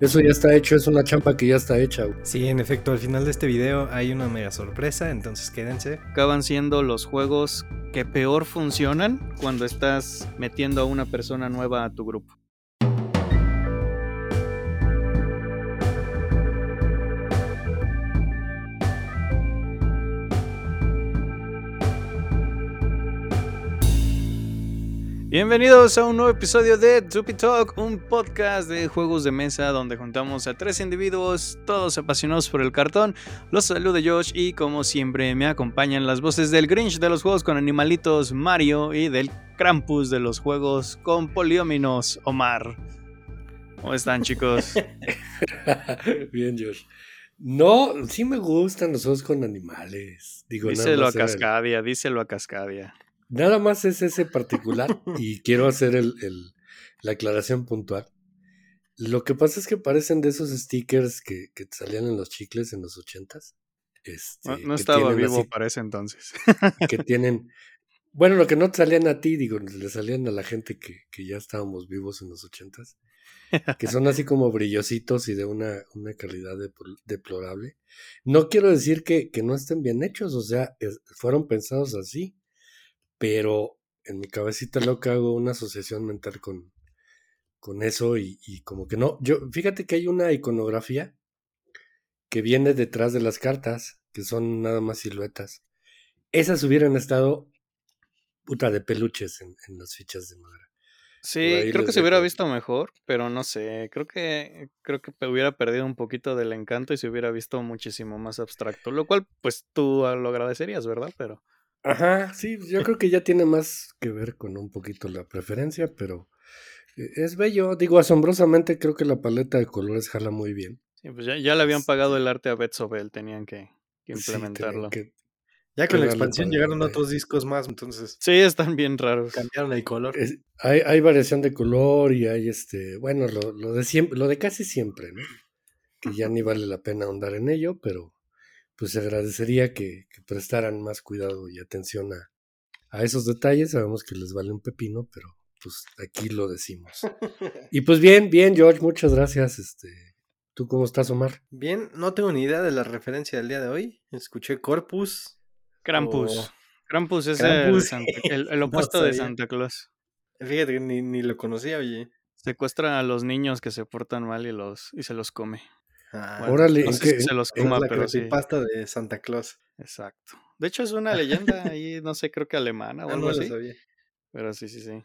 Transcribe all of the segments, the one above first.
Eso ya está hecho, es una champa que ya está hecha. Sí, en efecto, al final de este video hay una mega sorpresa, entonces quédense. Acaban siendo los juegos que peor funcionan cuando estás metiendo a una persona nueva a tu grupo. Bienvenidos a un nuevo episodio de Tupi Talk, un podcast de juegos de mesa donde juntamos a tres individuos, todos apasionados por el cartón. Los saludo Josh y como siempre me acompañan las voces del Grinch de los juegos con animalitos Mario y del Krampus de los juegos con polióminos Omar. ¿Cómo están chicos? Bien Josh. No, sí me gustan los juegos con animales. Digo, díselo a Cascadia, díselo a Cascadia. Nada más es ese particular y quiero hacer el, la aclaración puntual. Lo que pasa es que parecen de esos stickers que, que salían en los chicles en los ochentas. Este, no, estaba vivo para ese entonces. Que tienen, bueno, lo que no salían a ti, digo, le salían a la gente que, que ya estábamos vivos en los ochentas, que son así como brillositos y de una, una calidad deplorable. No quiero decir que, que no estén bien hechos, o sea, fueron pensados así pero en mi cabecita loca hago una asociación mental con, con eso y, como que no. Yo, fíjate que hay una iconografía que viene detrás de las cartas, que son nada más siluetas. Esas hubieran estado puta de peluches en, las fichas de madera. Sí, creo que se hubiera visto mejor, pero no sé, creo que creo que hubiera perdido un poquito del encanto y se hubiera visto muchísimo más abstracto, lo cual pues tú lo agradecerías, ¿verdad? Pero Ajá, sí, yo creo que ya tiene más que ver con un poquito la preferencia, pero eh, es bello. Digo, asombrosamente creo que la paleta de colores jala muy bien. Sí, pues ya, ya le habían pagado el arte a Betsobel, tenían que, implementarlo. ya con la expansión llegaron otros discos más, entonces. Sí, están bien raros. Cambiaron el color. hay, hay variación de color y hay este, bueno, lo, lo de siempre, lo de casi siempre, ¿no? Que ya ni vale la pena ahondar en ello, pero pues se agradecería que, prestaran más cuidado y atención a, a, esos detalles. Sabemos que les vale un pepino, pero pues aquí lo decimos. Y pues bien, bien, George, muchas gracias. Este, ¿Tú cómo estás, Omar? Bien, no tengo ni idea de la referencia del día de hoy. Escuché Corpus. Krampus. Krampus es El, opuesto de Santa Claus. Fíjate que ni, ni lo conocía, oye. Secuestra a los niños que se portan mal y los y se los come. Ah, Órale, no sé se los coma, la pero pasta de Santa Claus. Exacto. De hecho, es una leyenda ahí, no sé, creo que alemana o ah, algo así. Pero sí, sí, sí.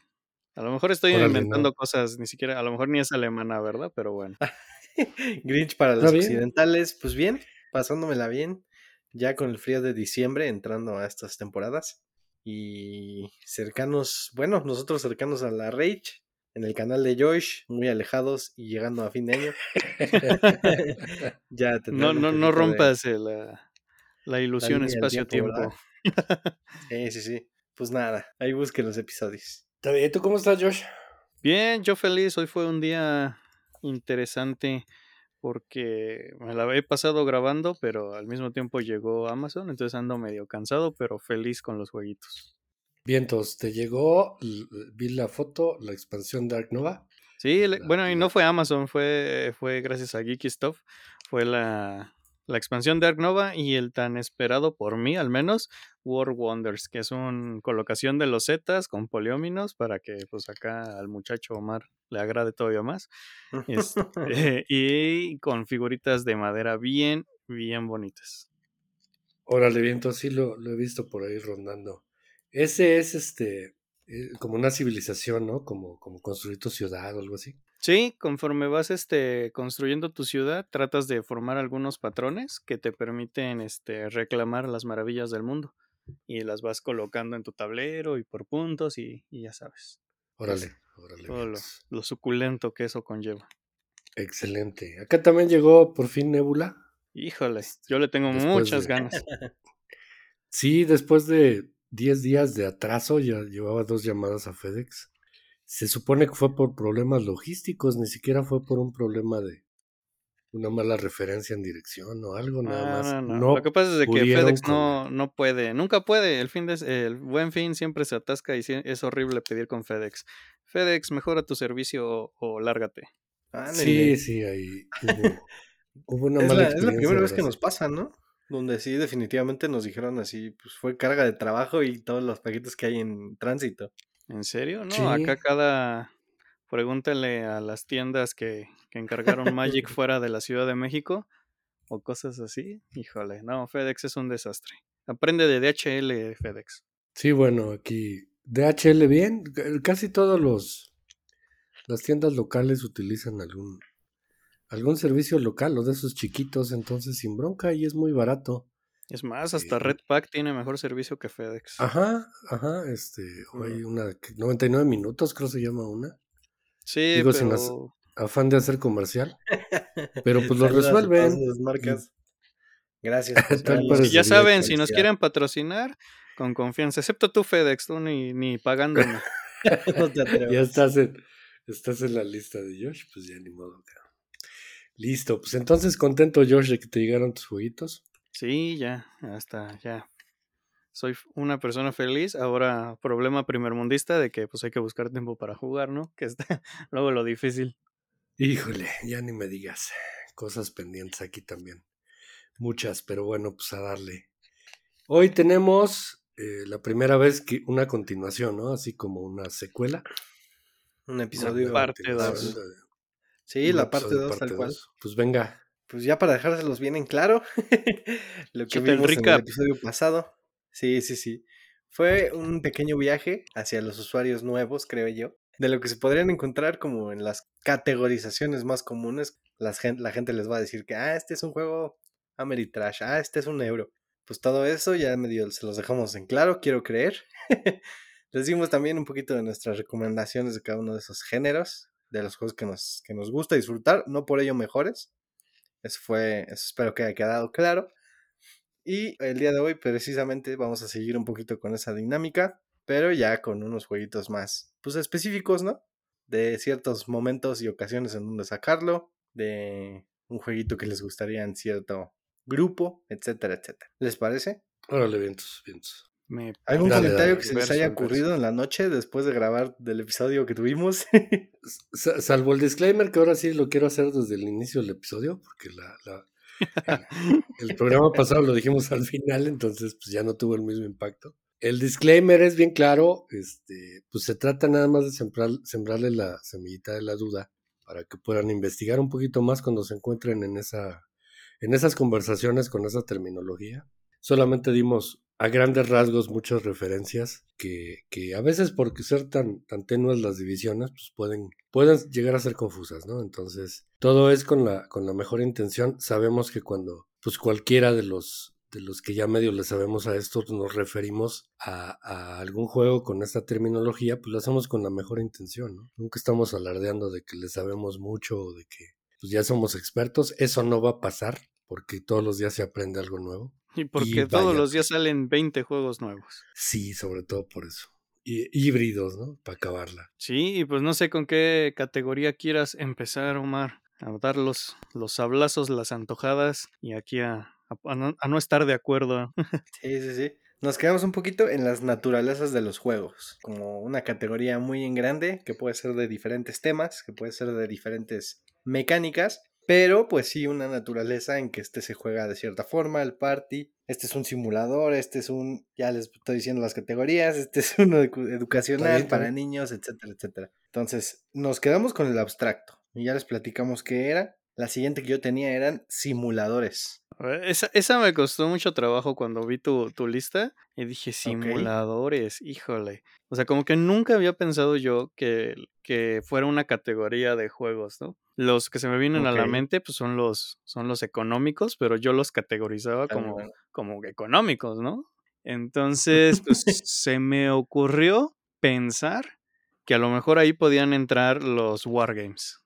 A lo mejor estoy inventando cosas, ni siquiera, a lo mejor ni es alemana, ¿verdad? Pero bueno. Grinch para los occidentales, pues bien, pasándomela bien, ya con el frío de diciembre, entrando a estas temporadas. Y cercanos, bueno, nosotros cercanos a la Rage, en el canal de Josh, muy alejados y llegando a fin de año. ya no, no, no rompas la, la, ilusión espacio-tiempo. sí, sí, sí. Pues nada, ahí busquen los episodios. ¿Está bien? ¿Tú cómo estás, Josh? Bien, yo feliz. Hoy fue un día interesante porque me la he pasado grabando, pero al mismo tiempo llegó Amazon, entonces ando medio cansado, pero feliz con los jueguitos. Vientos, ¿te llegó? Vi la foto, la expansión Dark Nova. Sí, bueno, y no fue Amazon, fue, fue gracias a Geeky Stuff. Fue la, la expansión Dark Nova y el tan esperado por mí, al menos, War Wonders, que es una colocación de los Zetas con polióminos para que pues acá al muchacho Omar le agrade todavía más. Este, y con figuritas de madera bien, bien bonitas. Órale, viento, sí lo, lo he visto por ahí rondando. Ese es este eh, como una civilización, ¿no? Como, como construir tu ciudad o algo así. Sí, conforme vas este, construyendo tu ciudad, tratas de formar algunos patrones que te permiten este, reclamar las maravillas del mundo. Y las vas colocando en tu tablero y por puntos y, ya sabes. Órale, órale. Todo lo, suculento que eso conlleva. Excelente. Acá también llegó por fin Nebula. Híjole, yo le tengo muchas ganas. Sí, después de 10 días de atraso, ya llevaba dos llamadas a FedEx. Se supone que fue por problemas logísticos, ni siquiera fue por un problema de una mala referencia en dirección o algo, nada más. No, Lo que pasa es que FedEx no, no puede, nunca puede. El, fin de, el buen fin siempre se atasca y es horrible pedir con FedEx. FedEx, mejora tu servicio o, lárgate. sí, sí, ahí hubo, una es mala la, Es la primera vez que nos pasa, ¿no? Donde sí, definitivamente nos dijeron así, pues fue carga de trabajo y todos los paquetes que hay en tránsito. ¿En serio? No, acá cada... Pregúntale a las tiendas que, que encargaron Magic fuera de la Ciudad de México o cosas así. Híjole, no, FedEx es un desastre. Aprende de DHL, FedEx. Sí, bueno, aquí DHL bien, casi todos los las tiendas locales utilizan algún algún servicio local o de esos chiquitos, entonces sin bronca y es muy barato. Es más, hasta Redpack tiene mejor servicio que FedEx. Ajá, ajá, este, hay una 99 minutos creo se llama una. Sí, Digo, pero... sin afán de hacer comercial. Pero pues lo resuelven. marcas. Gracias. ya saben, si nos quieren patrocinar, con confianza, excepto tú, FedEx, tú ni, ni pagándome. ya estás en, estás en la lista de Josh, pues ya ni modo. Listo, pues entonces contento, Josh, de que te llegaron tus jueguitos. Sí, ya, hasta ya. Soy una persona feliz. Ahora, problema primermundista de que pues hay que buscar tiempo para jugar, ¿no? Que está luego lo difícil. Híjole, ya ni me digas. Cosas pendientes aquí también. Muchas, pero bueno, pues a darle. Hoy tenemos eh, la primera vez que una continuación, ¿no? Así como una secuela. Un episodio. parte 2. Sí, la parte 2, tal cual. Pues venga. Pues ya para dejárselos bien en claro, lo que vimos en el episodio pasado. Sí, sí, sí. Fue un pequeño viaje hacia los usuarios nuevos, creo yo, de lo que se podrían encontrar como en las categorizaciones más comunes. la gente les va a decir que, ah, este es un juego Ameritrash, ah, este es un euro. Pues todo eso ya medio se los dejamos en claro, quiero creer. les dimos también un poquito de nuestras recomendaciones de cada uno de esos géneros, de los juegos que nos, que nos gusta disfrutar, no por ello mejores. Eso fue, espero que haya quedado claro. Y el día de hoy precisamente vamos a seguir un poquito con esa dinámica, pero ya con unos jueguitos más, pues específicos, ¿no? De ciertos momentos y ocasiones en donde sacarlo, de un jueguito que les gustaría en cierto grupo, etcétera, etcétera. ¿Les parece? Órale, vientos, vientos. ¿Algún comentario que se les haya ocurrido en la noche después de grabar del episodio que tuvimos? Salvo el disclaimer que ahora sí lo quiero hacer desde el inicio del episodio, porque la, el, programa pasado lo dijimos al final, entonces pues ya no tuvo el mismo impacto. El disclaimer es bien claro, este, pues se trata nada más de sembrar, sembrarle la semillita de la duda para que puedan investigar un poquito más cuando se encuentren en esa en esas conversaciones con esa terminología. Solamente dimos a grandes rasgos muchas referencias que, que a veces por ser tan, tan tenues las divisiones, pues pueden, pueden llegar a ser confusas, ¿no? Entonces, todo es con la, con la mejor intención. Sabemos que cuando, pues cualquiera de los, de los que ya medio le sabemos a esto, nos referimos a, algún juego con esta terminología, pues lo hacemos con la mejor intención. Nunca estamos alardeando de que le sabemos mucho o de que pues ya somos expertos. Eso no va a pasar porque todos los días se aprende algo nuevo. Y porque todos los días salen 20 juegos nuevos. Sí, sobre todo por eso. Y, híbridos, ¿no? Para acabarla. Sí, y pues no sé con qué categoría quieras empezar, Omar, a dar los, los hablazos, las antojadas y aquí a, a, no, estar de acuerdo. sí, sí, sí. Nos quedamos un poquito en las naturalezas de los juegos, como una categoría muy en grande que puede ser de diferentes temas, que puede ser de diferentes mecánicas pero pues sí, una naturaleza en que este se juega de cierta forma, el party. Este es un simulador, este es un, ya les estoy diciendo las categorías, este es uno educacional para niños, etcétera, etcétera. Entonces, nos quedamos con el abstracto y ya les platicamos qué era. La siguiente que yo tenía eran simuladores. Esa, esa me costó mucho trabajo cuando vi tu, tu lista y dije, simuladores, híjole. O sea, como que nunca había pensado yo que, que fuera una categoría de juegos, ¿no? Los que se me vienen a la mente pues son los, son los económicos, pero yo los categorizaba como, como económicos, ¿no? Entonces, pues se me ocurrió pensar que a lo mejor ahí podían entrar los wargames.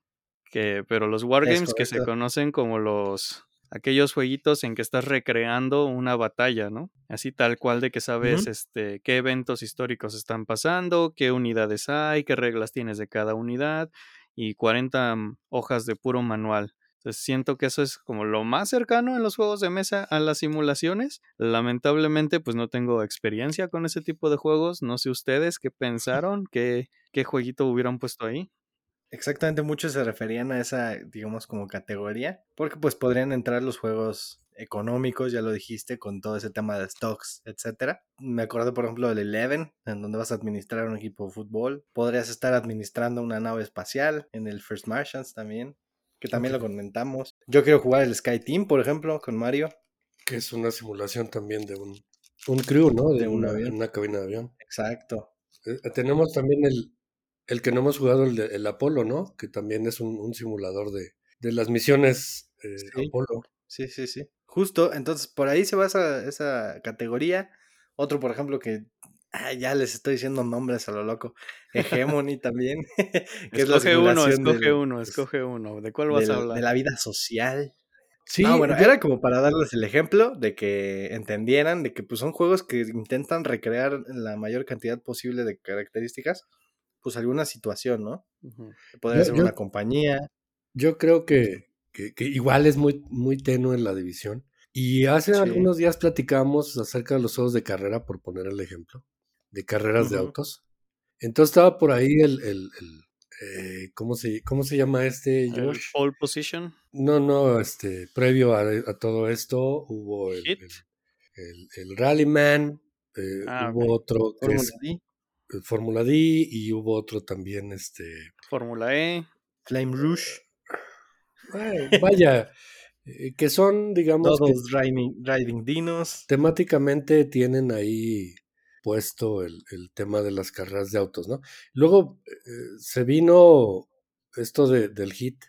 Que, pero los wargames que se conocen como los aquellos jueguitos en que estás recreando una batalla, ¿no? Así tal cual de que sabes este qué eventos históricos están pasando, qué unidades hay, qué reglas tienes de cada unidad y 40 mm, hojas de puro manual. Entonces siento que eso es como lo más cercano en los juegos de mesa a las simulaciones. Lamentablemente pues no tengo experiencia con ese tipo de juegos. No sé ustedes qué pensaron, qué, qué jueguito hubieran puesto ahí. Exactamente, muchos se referían a esa, digamos, como categoría, porque pues podrían entrar los juegos económicos, ya lo dijiste, con todo ese tema de stocks, etcétera. Me acuerdo, por ejemplo, del Eleven, en donde vas a administrar un equipo de fútbol. Podrías estar administrando una nave espacial en el First Martians también, que también lo comentamos. Yo quiero jugar el Sky Team, por ejemplo, con Mario. Que es una simulación también de un, un crew, ¿no? De, una, una cabina de avión. Exacto. Eh, tenemos también el, el que no hemos jugado, el, de, el Apolo, ¿no? Que también es un, un simulador de, de, las misiones eh, Apolo. Sí, sí, sí. Justo, entonces por ahí se va esa, esa categoría. Otro, por ejemplo, que ah, ya les estoy diciendo nombres a lo loco. Hegemony también. que escoge es la uno, escoge uno, escoge uno. ¿De cuál vas a hablar? De la vida social. Sí, no, bueno, era como para darles el ejemplo de que entendieran de que pues, son juegos que intentan recrear la mayor cantidad posible de características pues alguna situación, ¿no? Podría ser una compañía. Yo creo que, que, igual es muy, muy tenue en la división. Y hace algunos días platicamos acerca de los juegos de carrera, por poner el ejemplo, de carreras de autos. Entonces estaba por ahí el, el, el eh, ¿cómo, se, ¿cómo se llama este, Josh? Pole position. No, no, este, previo a, a todo esto hubo el, el, el, Rallyman, eh, ah, hubo otro que es, eh, Fórmula D y hubo otro también, este... Fórmula E. Flame Vaya, eh, que son, digamos... Todos driving, dinos. Temáticamente tienen ahí puesto el, tema de las carreras de autos, ¿no? Luego eh, se vino esto de, del hit,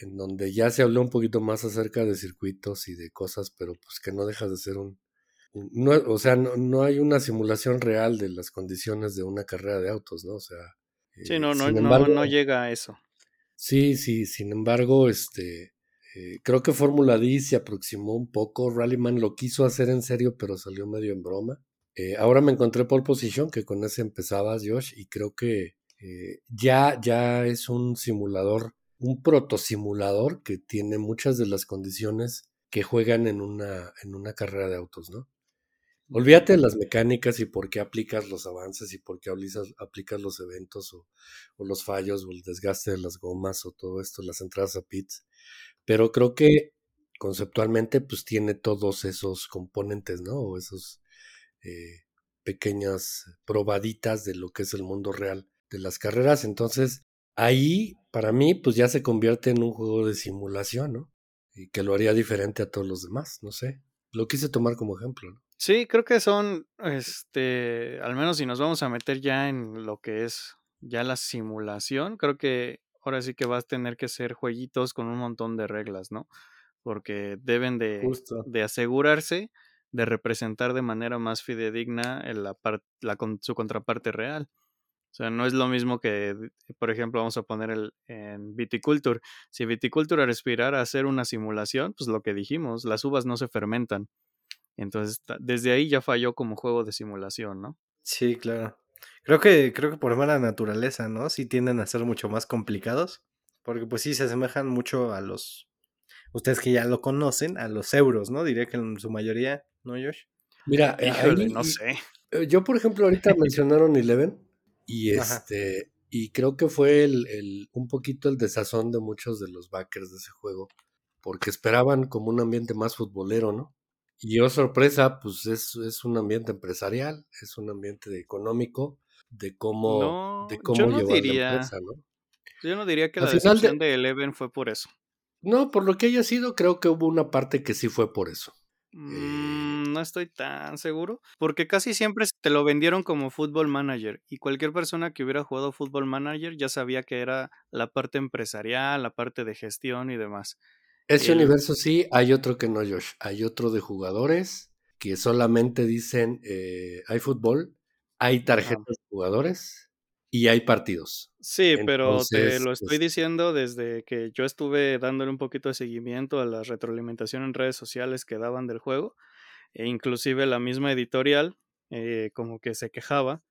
en donde ya se habló un poquito más acerca de circuitos y de cosas, pero pues que no deja de ser un, no, o sea, no, hay una simulación real de las condiciones de una carrera de autos, ¿no? O sea. Sí, no, no, no, llega a eso. Sí, sí, sin embargo, este. Eh, creo que Fórmula D se aproximó un poco. Rallyman lo quiso hacer en serio, pero salió medio en broma. Eh, ahora me encontré Pole Position, que con ese empezabas, Josh, y creo que eh, ya, ya es un simulador, un protosimulador que tiene muchas de las condiciones que juegan en una, en una carrera de autos, ¿no? Olvídate de las mecánicas y por qué aplicas los avances y por qué aplicas, los eventos o, los fallos o el desgaste de las gomas o todo esto, las entradas a pits. Pero creo que conceptualmente pues tiene todos esos componentes, ¿no? O esos eh, pequeñas probaditas de lo que es el mundo real de las carreras. Entonces ahí para mí pues ya se convierte en un juego de simulación, ¿no? Y que lo haría diferente a todos los demás, no sé. Lo quise tomar como ejemplo, ¿no? Sí, creo que son, este, al menos si nos vamos a meter ya en lo que es ya la simulación, creo que ahora sí que vas a tener que ser jueguitos con un montón de reglas, ¿no? Porque deben de, de asegurarse de representar de manera más fidedigna la, la su contraparte real. O sea, no es lo mismo que, por ejemplo, vamos a poner el, en Viticulture. Si Viticulture aspirara a hacer una simulación, pues lo que dijimos, las uvas no se fermentan. Entonces, desde ahí ya falló como juego de simulación, ¿no? Sí, claro. Creo que, creo que por mala naturaleza, ¿no? Sí tienden a ser mucho más complicados. Porque pues sí se asemejan mucho a los. Ustedes que ya lo conocen, a los euros, ¿no? Diría que en su mayoría, ¿no, Josh? Mira, no sé. Eh, yo, por ejemplo, ahorita mencionaron Eleven. Y este. Y creo que fue el, el, un poquito el desazón de muchos de los backers de ese juego. Porque esperaban como un ambiente más futbolero, ¿no? Y oh sorpresa, pues es, es un ambiente empresarial, es un ambiente económico, de cómo, de cómo llevar la empresa, ¿no? Yo no diría que la decisión de... Eleven fue por eso. No, por lo que haya sido, creo que hubo una parte que sí fue por eso. Eh mm, no estoy tan seguro, porque casi siempre te lo vendieron como Football Manager y cualquier persona que hubiera jugado Football Manager ya sabía que era la parte empresarial, la parte de gestión y demás. Ese universo sí, hay otro que no, Josh. Hay otro de jugadores que solamente dicen eh, hay fútbol, hay tarjetas de jugadores y hay partidos. Sí, pero te lo estoy diciendo desde que yo estuve dándole un poquito de seguimiento a la retroalimentación en redes sociales que daban del juego, e inclusive la misma editorial eh, como que se quejaba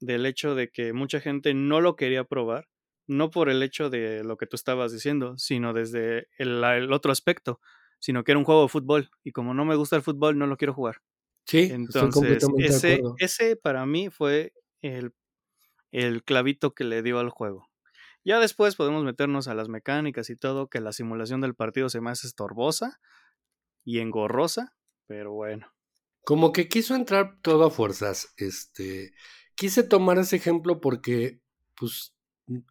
del hecho de que mucha gente no lo quería probar no por el hecho de lo que tú estabas diciendo, sino desde el, otro aspecto, sino que era un juego de fútbol y como no me gusta el fútbol no lo quiero jugar. Sí, entonces ese, ese para mí fue el, el clavito que le dio al juego. Ya después podemos meternos a las mecánicas y todo, que la simulación del partido se me hace estorbosa y engorrosa, pero bueno. Como que quiso entrar todo a fuerzas. Este, quise tomar ese ejemplo porque, pues,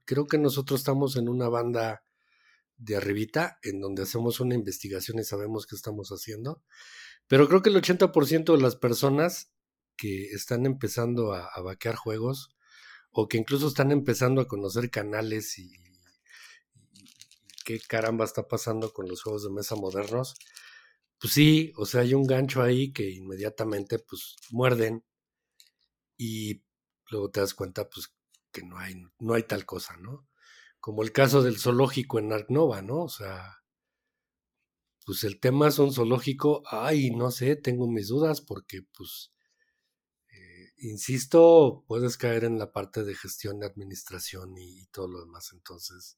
creo que nosotros estamos en una banda de arribita, en donde hacemos una investigación y sabemos qué estamos haciendo. Pero creo que el 80% de las personas que están empezando a, a, vaquear juegos o que incluso están empezando a conocer canales y, y, qué caramba está pasando con los juegos de mesa modernos, pues sí, o sea, hay un gancho ahí que inmediatamente pues muerden y luego te das cuenta pues que no hay, no hay tal cosa, ¿no? Como el caso del zoológico en Ark Nova, ¿no? O sea, pues el tema es un zoológico, ay, no sé, tengo mis dudas porque pues, eh, insisto, puedes caer en la parte de gestión, de administración y, y todo lo demás. Entonces,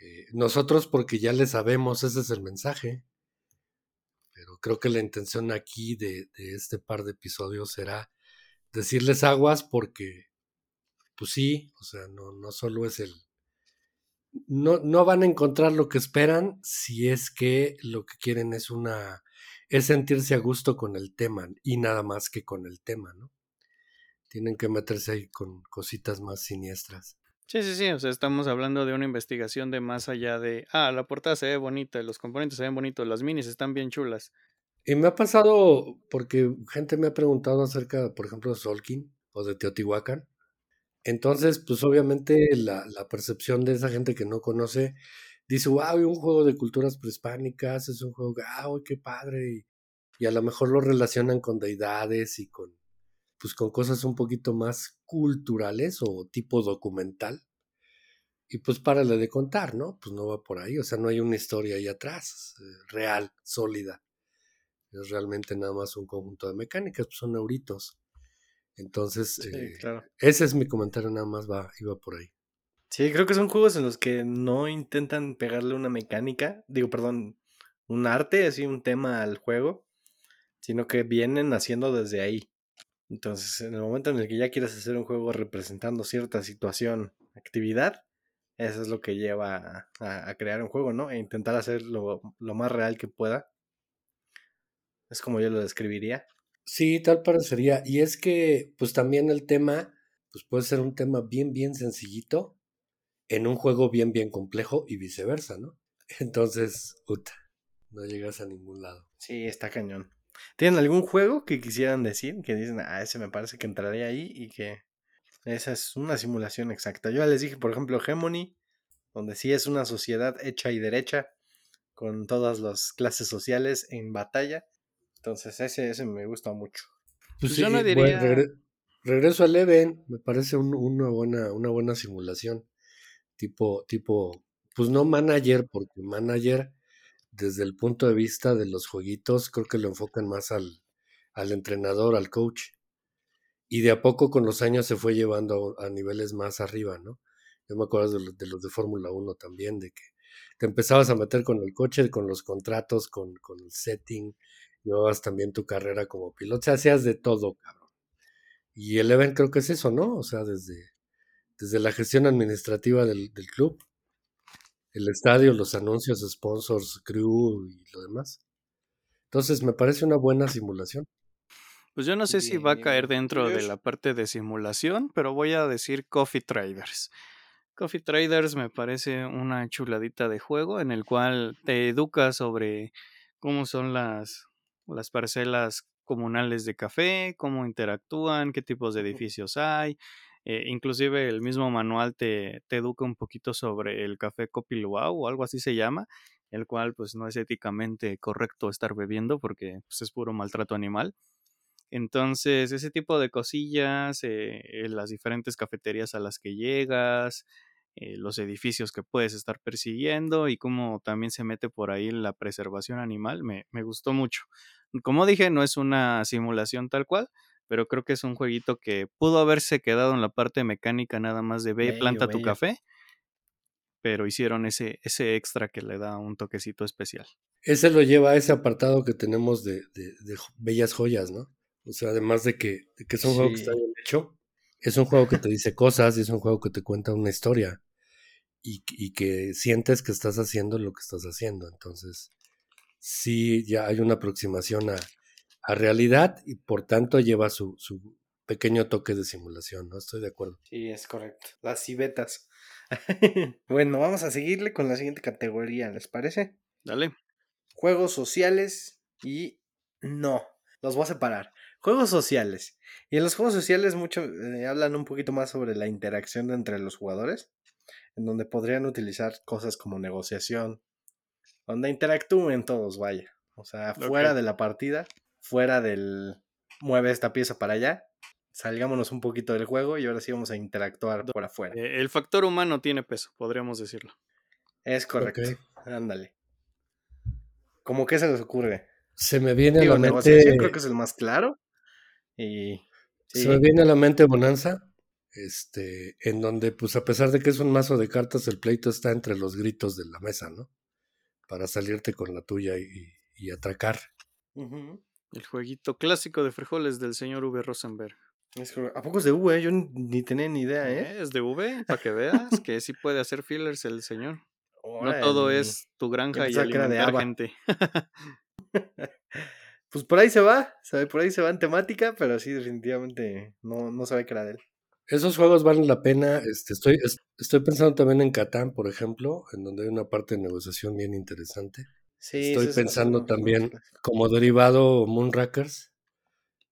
eh, nosotros porque ya le sabemos, ese es el mensaje pero creo que la intención aquí de, este par de episodios será decirles aguas porque, pues sí, o sea, no, no solo es el... No, no van a encontrar lo que esperan si es que lo que quieren es una... es sentirse a gusto con el tema y nada más que con el tema, ¿no? Tienen que meterse ahí con cositas más siniestras. Sí, sí, sí, o sea, estamos hablando de una investigación de más allá de, ah, la portada se ve bonita, los componentes se ven bonitos, las minis están bien chulas. Y me ha pasado, porque gente me ha preguntado acerca, por ejemplo, de Solkin o de Teotihuacán. Entonces, pues obviamente la, la percepción de esa gente que no conoce dice, wow, un juego de culturas prehispánicas, es un juego, wow, qué padre. Y, y a lo mejor lo relacionan con deidades y con pues con cosas un poquito más culturales o tipo documental. Y pues párale de contar, ¿no? Pues no va por ahí, o sea, no hay una historia ahí atrás, eh, real, sólida. Es realmente nada más un conjunto de mecánicas, pues son euritos. Entonces, eh, ese es mi comentario, nada más va, iba por ahí. Sí, creo que son juegos en los que no intentan pegarle una mecánica, digo, perdón, un arte, así un tema al juego, sino que vienen haciendo desde ahí. Entonces, en el momento en el que ya quieres hacer un juego representando cierta situación, actividad, eso es lo que lleva a, crear un juego, ¿no? E intentar hacer lo, más real que pueda. Es como yo lo describiría. Sí, tal parecería. Y es que, pues también el tema, pues puede ser un tema bien, bien sencillito en un juego bien, bien complejo y viceversa, ¿no? Entonces, puta, no llegas a ningún lado. Sí, está cañón. ¿Tienen algún juego que quisieran decir? Que dicen, ah, ese me parece que entraría ahí y que esa es una simulación exacta. Yo les dije, por ejemplo, Hegemony, donde sí es una sociedad hecha y derecha, con todas las clases sociales en batalla. Entonces, ese, ese me gusta mucho. Pues, pues yo no diría. regreso al Leven, me parece una, buena, una buena simulación. Tipo, tipo, pues no manager, porque manager desde el punto de vista de los jueguitos, creo que lo enfocan más al, al entrenador, al coach. Y de a poco con los años se fue llevando a, niveles más arriba, ¿no? Yo me acuerdo de, los de Fórmula 1 también, de que te empezabas a meter con el coche, con los contratos, con, con el setting, llevabas también tu carrera como piloto, o sea, hacías de todo, cabrón. Y el event creo que es eso, ¿no? O sea, desde, desde la gestión administrativa del, del club el estadio, los anuncios, sponsors, crew y lo demás. Entonces me parece una buena simulación. Pues yo no sé si va a caer dentro de la parte de simulación, pero voy a decir Coffee Traders. Coffee Traders me parece una chuladita de juego en el cual te educa sobre cómo son las, las parcelas comunales de café, cómo interactúan, qué tipos de edificios hay, eh, inclusive el mismo manual te, te, educa un poquito sobre el café Copiluau o algo así se llama, el cual pues no es éticamente correcto estar bebiendo porque pues, es puro maltrato animal. Entonces, ese tipo de cosillas, eh, las diferentes cafeterías a las que llegas, eh, los edificios que puedes estar persiguiendo y cómo también se mete por ahí la preservación animal, me, me gustó mucho. Como dije, no es una simulación tal cual, pero creo que es un jueguito que pudo haberse quedado en la parte mecánica nada más de ve y planta tu café, pero hicieron ese, ese extra que le da un toquecito especial. Ese lo lleva a ese apartado que tenemos de, de, bellas joyas, ¿no? O sea, además de que, que es un juego que está bien hecho, es un juego que te dice cosas y es un juego que te cuenta una historia. y, que sientes que estás haciendo lo que estás haciendo. Entonces, sí, ya hay una aproximación a, realidad y por tanto lleva su, su, pequeño toque de simulación, ¿no? Estoy de acuerdo. Sí, es correcto. Las cibetas. bueno, vamos a seguirle con la siguiente categoría, ¿les parece? Dale. Juegos sociales y no. Los voy a separar. Juegos sociales. Y en los juegos sociales mucho eh, hablan un poquito más sobre la interacción entre los jugadores, en donde podrían utilizar cosas como negociación, donde interactúen todos, vaya. O sea, fuera de la partida, fuera del mueve esta pieza para allá, salgámonos un poquito del juego y ahora sí vamos a interactuar por afuera. Eh, el factor humano tiene peso, podríamos decirlo. Es correcto. Ándale. ¿Cómo que se les ocurre? Se me viene a la mente. creo que es el más claro. Y. Se me viene a la mente Bonanza. Este, en donde, pues a pesar de que es un mazo de cartas, el pleito está entre los gritos de la mesa, ¿no? Para salirte con la tuya y, atracar. El jueguito clásico de frijoles del señor V. Rosenberg. ¿A poco es de V? Yo ni tenía ni idea, ¿eh? ¿eh? Es de V, para que veas que sí puede hacer fillers el señor. No todo es tu granja y alimentar gente. pues por ahí se va, por ahí se va en temática, pero sí, definitivamente no, no sabe que era de él. Esos juegos valen la pena. Este, estoy, estoy pensando también en Catán, por ejemplo, en donde hay una parte de negociación bien interesante. Sí, estoy pensando también como derivado Moonrakers,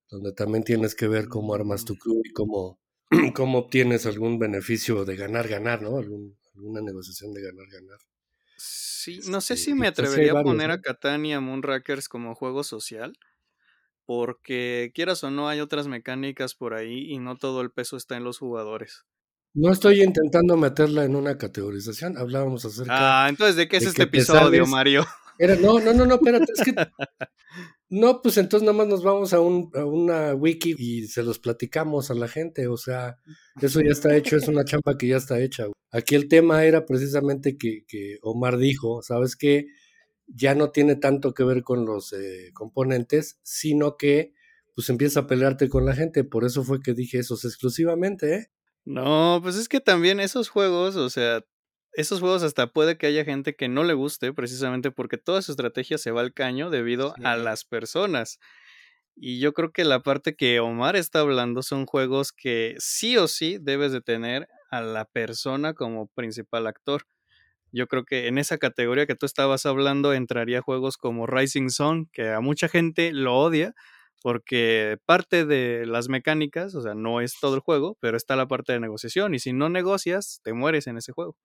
donde también tienes que ver cómo armas tu mm. crew y cómo, cómo obtienes algún beneficio de ganar, ganar, ¿no? alguna negociación de ganar, ganar. Sí, no sé si me atrevería a poner a Catán y a Moonrakers como juego social, porque quieras o no hay otras mecánicas por ahí y no todo el peso está en los jugadores. No estoy intentando meterla en una categorización, hablábamos acerca. Ah, entonces, ¿de qué es este episodio, Mario? Era, no, no, no, no, espérate, es que No, pues entonces nada más nos vamos a, un, a una wiki y se los platicamos a la gente, o sea, eso ya está hecho, es una champa que ya está hecha. Aquí el tema era precisamente que, que Omar dijo, ¿sabes qué? Ya no tiene tanto que ver con los eh, componentes, sino que pues empieza a pelearte con la gente, por eso fue que dije esos exclusivamente, ¿eh? No, pues es que también esos juegos, o sea, esos juegos hasta puede que haya gente que no le guste precisamente porque toda su estrategia se va al caño debido a las personas. Y yo creo que la parte que Omar está hablando son juegos que sí o sí debes de tener a la persona como principal actor. Yo creo que en esa categoría que tú estabas hablando entraría juegos como Rising Sun, que a mucha gente lo odia, porque parte de las mecánicas, o sea, no es todo el juego, pero está la parte de negociación, y si no negocias, te mueres en ese juego.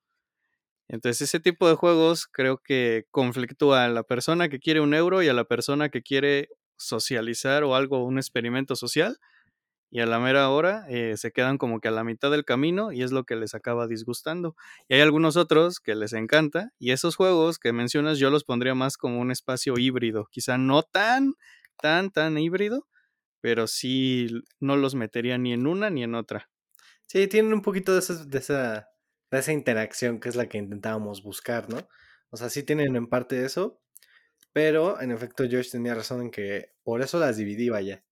Entonces ese tipo de juegos creo que conflictúa a la persona que quiere un euro y a la persona que quiere socializar o algo, un experimento social. Y a la mera hora eh, se quedan como que a la mitad del camino y es lo que les acaba disgustando. Y hay algunos otros que les encanta y esos juegos que mencionas yo los pondría más como un espacio híbrido. Quizá no tan, tan, tan híbrido, pero sí no los metería ni en una ni en otra. Sí, tienen un poquito de esa esa interacción que es la que intentábamos buscar, ¿no? O sea, sí tienen en parte eso, pero en efecto Josh tenía razón en que por eso las dividí, vaya.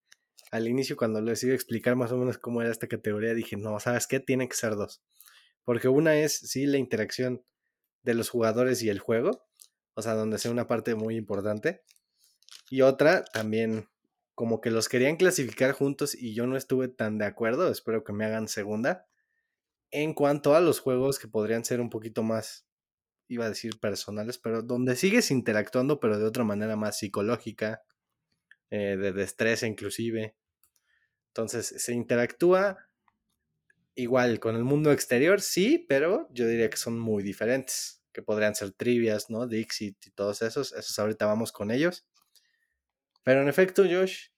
Al inicio cuando les iba a explicar más o menos cómo era esta categoría, dije, no, ¿sabes qué? Tienen que ser dos. Porque una es, sí, la interacción de los jugadores y el juego, o sea, donde sea una parte muy importante. Y otra también, como que los querían clasificar juntos y yo no estuve tan de acuerdo, espero que me hagan segunda, en cuanto a los juegos que podrían ser un poquito más, iba a decir personales, pero donde sigues interactuando, pero de otra manera más psicológica, eh, de destreza inclusive. Entonces, se interactúa igual con el mundo exterior, sí, pero yo diría que son muy diferentes, que podrían ser trivias, ¿no? Dixit y todos esos, esos ahorita vamos con ellos. Pero en efecto, Josh,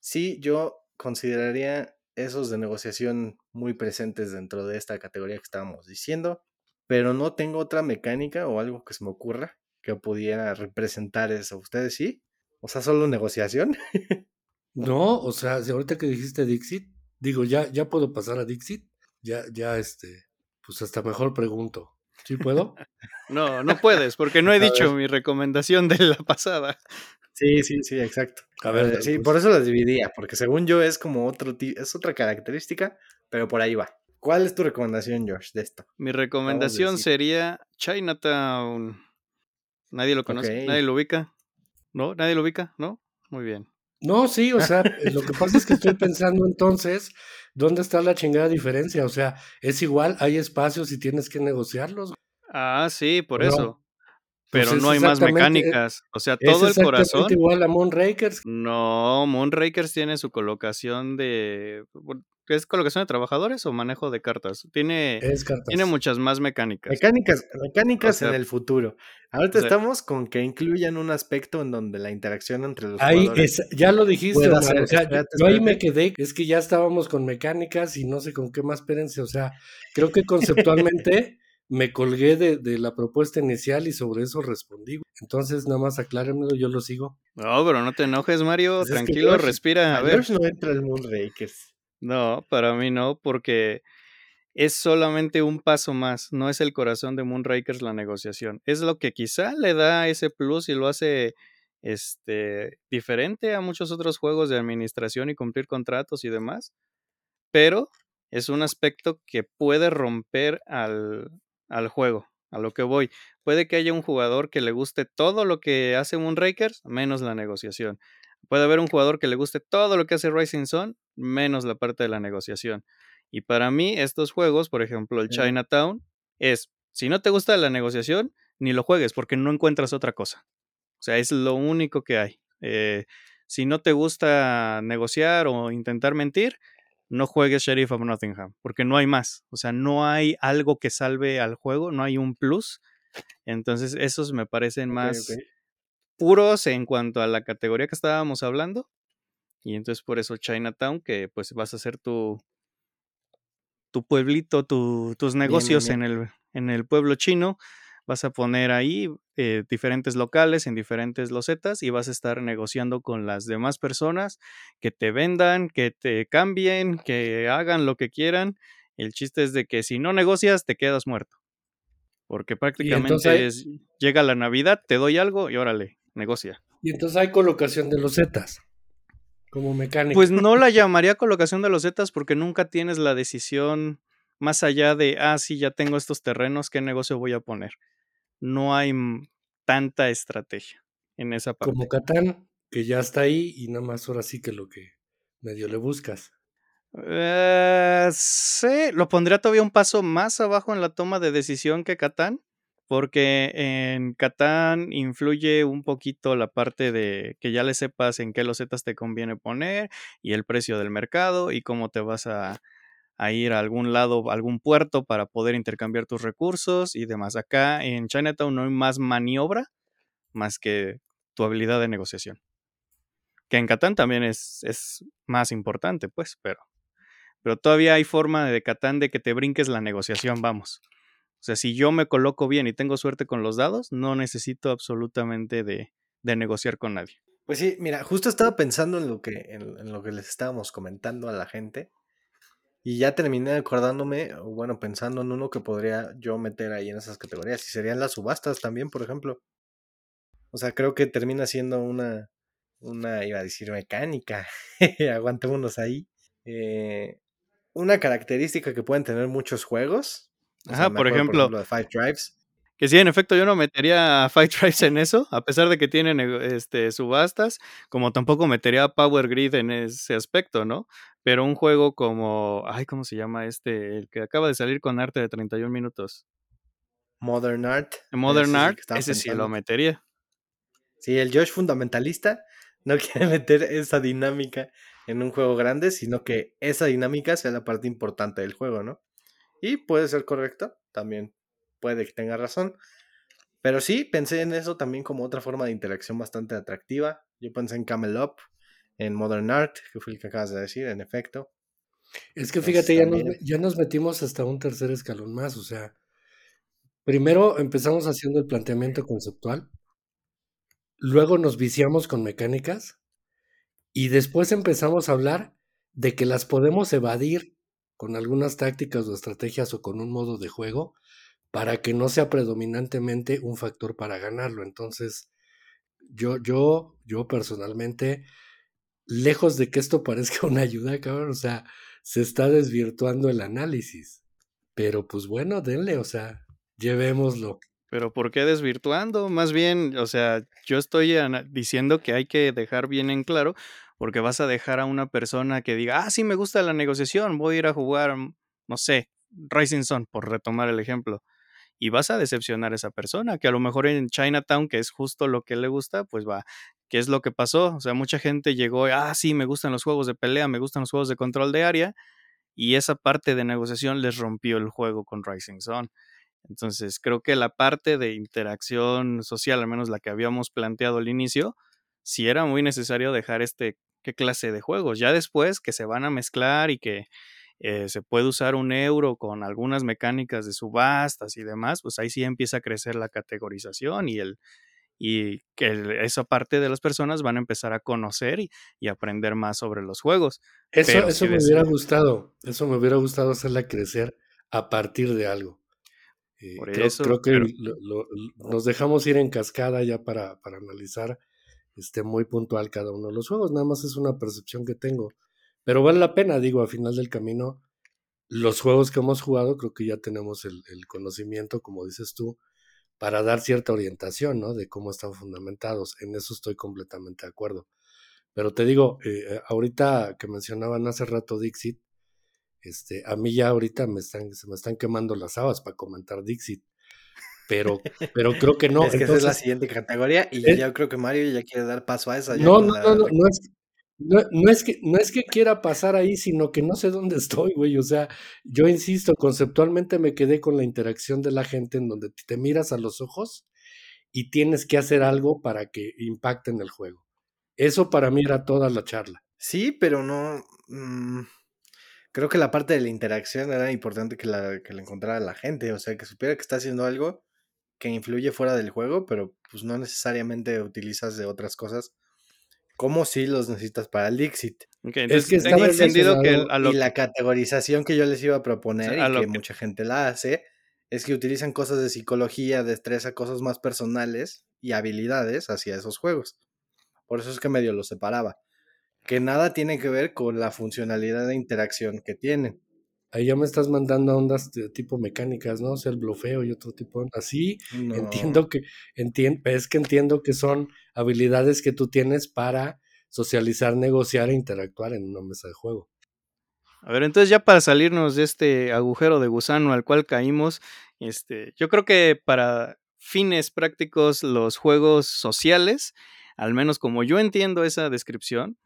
sí, yo consideraría esos de negociación muy presentes dentro de esta categoría que estábamos diciendo, pero no tengo otra mecánica o algo que se me ocurra que pudiera representar eso. ¿Ustedes sí? O sea, solo negociación. no, o sea, si ahorita que dijiste Dixit, digo, ya, ya puedo pasar a Dixit, ya, ya, este, pues hasta mejor pregunto. ¿Sí puedo? no, no puedes, porque no he dicho mi recomendación de la pasada. Sí, sí, sí, exacto. A ver, eh, sí, por eso las dividía, porque según yo es como otro es otra característica, pero por ahí va. ¿Cuál es tu recomendación, Josh, de esto? Mi recomendación sería Chinatown. Nadie lo conoce, nadie lo ubica. ¿No? ¿Nadie lo ubica? ¿No? Muy bien. No, sí, o sea, lo que pasa es que estoy pensando entonces, ¿dónde está la chingada diferencia? O sea, es igual, hay espacios y tienes que negociarlos. Ah, sí, por eso. Pues Pero no hay más mecánicas. O sea, todo el corazón. igual a Moonrakers. No, Moonrakers tiene su colocación de. ¿Es colocación de trabajadores o manejo de cartas? Tiene, tiene muchas más mecánicas. Mecánicas, mecánicas en el futuro. Ahorita estamos con que incluyan un aspecto en donde la interacción entre los ahí ya lo dijiste, o sea, yo ahí me quedé, es que ya estábamos con mecánicas y no sé con qué más, espérense, o sea, creo que conceptualmente me colgué de, la propuesta inicial y sobre eso respondí. Entonces, nada más aclárenmelo, yo lo sigo. No, pero no te enojes, Mario. Pues Tranquilo, respira. A, ver. no entra el Moonrakers. No, para mí no, porque es solamente un paso más. No es el corazón de Moonrakers la negociación. Es lo que quizá le da ese plus y lo hace este diferente a muchos otros juegos de administración y cumplir contratos y demás. Pero es un aspecto que puede romper al, al juego, a lo que voy. Puede que haya un jugador que le guste todo lo que hace Moonrakers, menos la negociación. Puede haber un jugador que le guste todo lo que hace Rising Sun, menos la parte de la negociación. Y para mí, estos juegos, por ejemplo, el Chinatown, es, si no te gusta la negociación, ni lo juegues, porque no encuentras otra cosa. O sea, es lo único que hay. Eh, si no te gusta negociar o intentar mentir, no juegues Sheriff of Nottingham, porque no hay más. O sea, no hay algo que salve al juego, no hay un plus. Entonces, esos me parecen más puros en cuanto a la categoría que estábamos hablando. Y entonces por eso Chinatown, que pues vas a hacer tu, tu pueblito, tus negocios En, el, en el pueblo chino vas a poner ahí eh, diferentes locales en diferentes losetas y vas a estar negociando con las demás personas que te vendan, que te cambien, que hagan lo que quieran. El chiste es de que si no negocias, te quedas muerto. Porque prácticamente llega la Navidad, te doy algo y órale, negocia. Y entonces hay colocación de losetas como mecánico. Pues no la llamaría colocación de losetas porque nunca tienes la decisión más allá de, ah, sí, ya tengo estos terrenos, ¿qué negocio voy a poner? no hay tanta estrategia en esa parte. Como Catán, que ya está ahí y nada más ahora sí que lo que medio le buscas. Eh, sí, lo pondría todavía un paso más abajo en la toma de decisión que Catán, porque en Catán influye un poquito la parte de que ya le sepas en qué losetas te conviene poner y el precio del mercado y cómo te vas a, a ir a algún lado, a algún puerto para poder intercambiar tus recursos y demás. Acá en Chinatown no hay más maniobra más que tu habilidad de negociación. Que en Catán también es, es más importante, pues, pero, pero todavía hay forma de Catán de que te brinques la negociación, vamos. O sea, si yo me coloco bien y tengo suerte con los dados, no necesito absolutamente de, de negociar con nadie. Pues sí, mira, justo estaba pensando en lo que, en lo que les estábamos comentando a la gente. Y ya terminé acordándome, bueno, pensando en uno que podría yo meter ahí en esas categorías. Y serían las subastas también, por ejemplo. O sea, creo que termina siendo una, una, iba a decir mecánica. Aguantémonos ahí. Eh, una característica que pueden tener muchos juegos. Ajá, por, ejemplo, por ejemplo, Five Drives. Que sí, en efecto, yo no metería a Fight Drives en eso, a pesar de que tienen este, subastas, como tampoco metería a Power Grid en ese aspecto, ¿no? Pero un juego como, ay, ¿cómo se llama este? El que acaba de salir con arte de 31 minutos. Modern Art. Modern Art, ese sí lo metería. Sí, el Josh fundamentalista no quiere meter esa dinámica en un juego grande, sino que esa dinámica sea la parte importante del juego, ¿no? Y puede ser correcto, también puede que tenga razón. Pero sí, pensé en eso también como otra forma de interacción bastante atractiva. Yo pensé en Camel Up, en Modern Art, que fue el que acabas de decir, en efecto. Es que fíjate, ya nos, ya nos metimos hasta un tercer escalón más. O sea, primero empezamos haciendo el planteamiento conceptual, luego nos viciamos con mecánicas y después empezamos a hablar de que las podemos evadir con algunas tácticas o estrategias o con un modo de juego para que no sea predominantemente un factor para ganarlo. Entonces, yo, yo, yo personalmente, lejos de que esto parezca una ayuda, cabrón, o sea, se está desvirtuando el análisis. Pero pues bueno, denle, o sea, llevémoslo. Pero ¿por qué desvirtuando? Más bien, o sea, yo estoy diciendo que hay que dejar bien en claro, porque vas a dejar a una persona que diga, ah, sí, me gusta la negociación, voy a ir a jugar, no sé, Rising Sun, por retomar el ejemplo. Y vas a decepcionar a esa persona, que a lo mejor en Chinatown, que es justo lo que le gusta, pues va, ¿qué es lo que pasó? O sea, mucha gente llegó, ah, sí, me gustan los juegos de pelea, me gustan los juegos de control de área, y esa parte de negociación les rompió el juego con Rising Sun. Entonces, creo que la parte de interacción social, al menos la que habíamos planteado al inicio, sí era muy necesario dejar este qué clase de juegos. Ya después que se van a mezclar y que eh, se puede usar un euro con algunas mecánicas de subastas y demás, pues ahí sí empieza a crecer la categorización y el y que esa parte de las personas van a empezar a conocer y, aprender más sobre los juegos. Eso, eso me hubiera gustado, eso me hubiera gustado hacerla crecer a partir de algo. Eh, creo, que nos dejamos ir en cascada ya para, para analizar este, muy puntual cada uno de los juegos, nada más es una percepción que tengo. Pero vale la pena, digo, a final del camino, los juegos que hemos jugado, creo que ya tenemos el, conocimiento, como dices tú, para dar cierta orientación, ¿no? De cómo están fundamentados. En eso estoy completamente de acuerdo. Pero te digo, eh, eh, ahorita que mencionaban hace rato Dixit, este, a mí ya ahorita me están, se me están quemando las habas para comentar Dixit. Pero, pero creo que no. Es que esa es la siguiente categoría y yo creo que Mario ya quiere dar paso a esa. No, no, no, no, no, es, no, es que, no es que quiera pasar ahí, sino que no sé dónde estoy, güey. O sea, yo insisto, conceptualmente me quedé con la interacción de la gente en donde te miras a los ojos y tienes que hacer algo para que impacte en el juego. Eso para mí era toda la charla. Sí, pero no. Mm, creo que la parte de la interacción era importante que la, que la encontrara la gente. O sea, que supiera que está haciendo algo que influye fuera del juego, pero pues no necesariamente utilizas de otras cosas ¿Cómo si los necesitas para el Dixit? es que está entendido que, Y la categorización que yo les iba a proponer y que, mucha gente la hace es que utilizan cosas de psicología, destreza, cosas más personales y habilidades hacia esos juegos. Por eso es que medio los separaba. Que nada tiene que ver con la funcionalidad de interacción que tienen. Ahí ya me estás mandando ondas de tipo mecánicas, ¿no? O sea, el blofeo y otro tipo. Así entiendo que entiendo, es que entiendo que son habilidades que tú tienes para socializar, negociar e interactuar en una mesa de juego. A ver, entonces ya para salirnos de este agujero de gusano al cual caímos, este, yo creo que para fines prácticos los juegos sociales, al menos como yo entiendo esa descripción,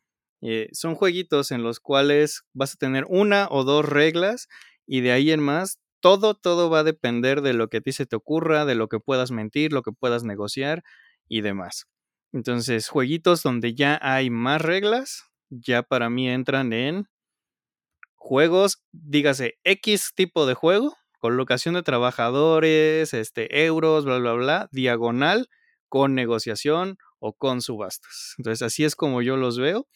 eh, son jueguitos en los cuales vas a tener una o dos reglas y de ahí en más todo, todo va a depender de lo que a ti se te ocurra, de lo que puedas mentir, lo que puedas negociar y demás. Entonces, jueguitos donde ya hay más reglas, ya para mí entran en juegos, dígase X tipo de juego, colocación de trabajadores, este, euros, bla, bla, bla, diagonal, con negociación o con subastas. Entonces, así es como yo los veo.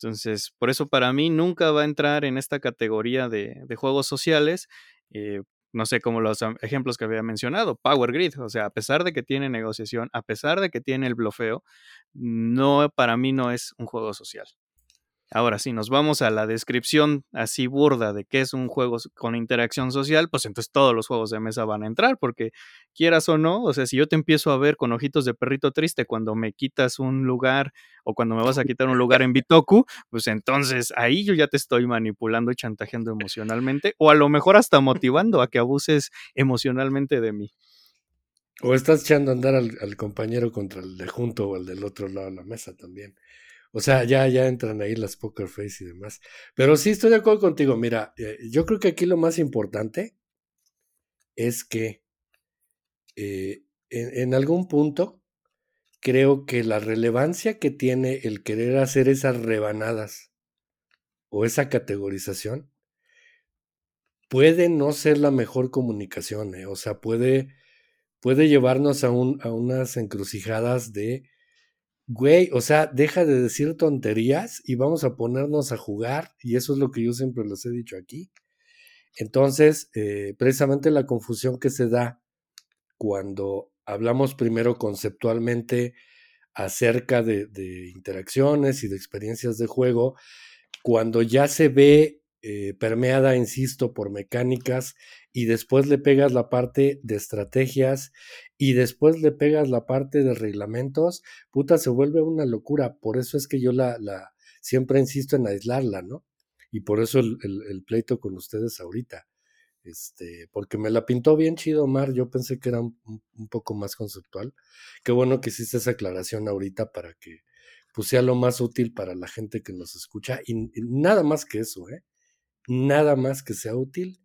Entonces, por eso para mí nunca va a entrar en esta categoría de, juegos sociales. Eh, no sé, como los ejemplos que había mencionado, Power Grid, o sea, a pesar de que tiene negociación, a pesar de que tiene el blofeo, no, para mí no es un juego social. Ahora, si nos vamos a la descripción así burda de qué es un juego con interacción social, pues entonces todos los juegos de mesa van a entrar, porque quieras o no, o sea, si yo te empiezo a ver con ojitos de perrito triste cuando me quitas un lugar o cuando me vas a quitar un lugar en Bitoku, pues entonces ahí yo ya te estoy manipulando y chantajeando emocionalmente, o a lo mejor hasta motivando a que abuses emocionalmente de mí. O estás echando a andar al, al compañero contra el de junto o el del otro lado de la mesa también. O sea, ya, ya entran ahí las poker face y demás. Pero sí estoy de acuerdo contigo. Mira, eh, yo creo que aquí lo más importante es que eh, en, algún punto creo que la relevancia que tiene el querer hacer esas rebanadas o esa categorización puede no ser la mejor comunicación. ¿eh? O sea, puede, puede llevarnos a, un, a unas encrucijadas de güey, o sea, deja de decir tonterías y vamos a ponernos a jugar, y eso es lo que yo siempre les he dicho aquí. Entonces, eh, precisamente la confusión que se da cuando hablamos primero conceptualmente acerca de, interacciones y de experiencias de juego, cuando ya se ve eh, permeada, insisto, por mecánicas, y después le pegas la parte de estrategias, y después le pegas la parte de reglamentos, puta, se vuelve una locura. Por eso es que yo la, la siempre insisto en aislarla, ¿no? Y por eso el, el, pleito con ustedes ahorita. Este, porque me la pintó bien chido, Omar. Yo pensé que era un, poco más conceptual. Qué bueno que hiciste esa aclaración ahorita para que pues, sea lo más útil para la gente que nos escucha. y nada más que eso, ¿eh? nada más que sea útil.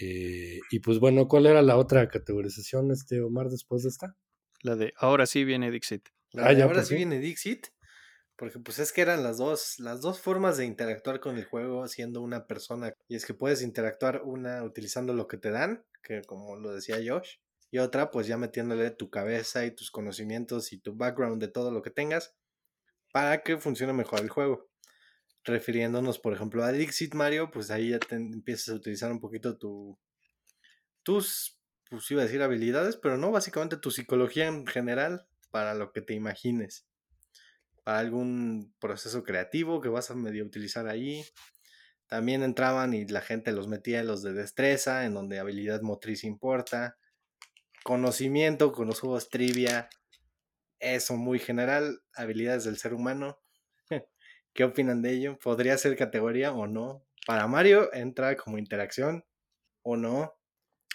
Eh, y pues bueno, ¿cuál era la otra categorización, este Omar, después de esta? La de ahora sí viene Dixit. Ah, ahora sí viene Dixit. Porque pues es que eran las dos, las dos formas de interactuar con el juego siendo una persona. Y es que puedes interactuar una utilizando lo que te dan, que como lo decía Josh, y otra pues ya metiéndole tu cabeza y tus conocimientos y tu background de todo lo que tengas para que funcione mejor el juego refiriéndonos, por ejemplo, a Dixit Mario, pues ahí ya te empiezas a utilizar un poquito tu, tus, pues iba a decir habilidades, pero no, básicamente tu psicología en general para lo que te imagines. Para algún proceso creativo que vas a medio utilizar ahí. También entraban y la gente los metía en los de destreza, en donde habilidad motriz importa. Conocimiento con los trivia. Eso muy general. Habilidades del ser humano. ¿Qué opinan de ello? ¿Podría ser categoría o no? Para Mario entra como interacción o no.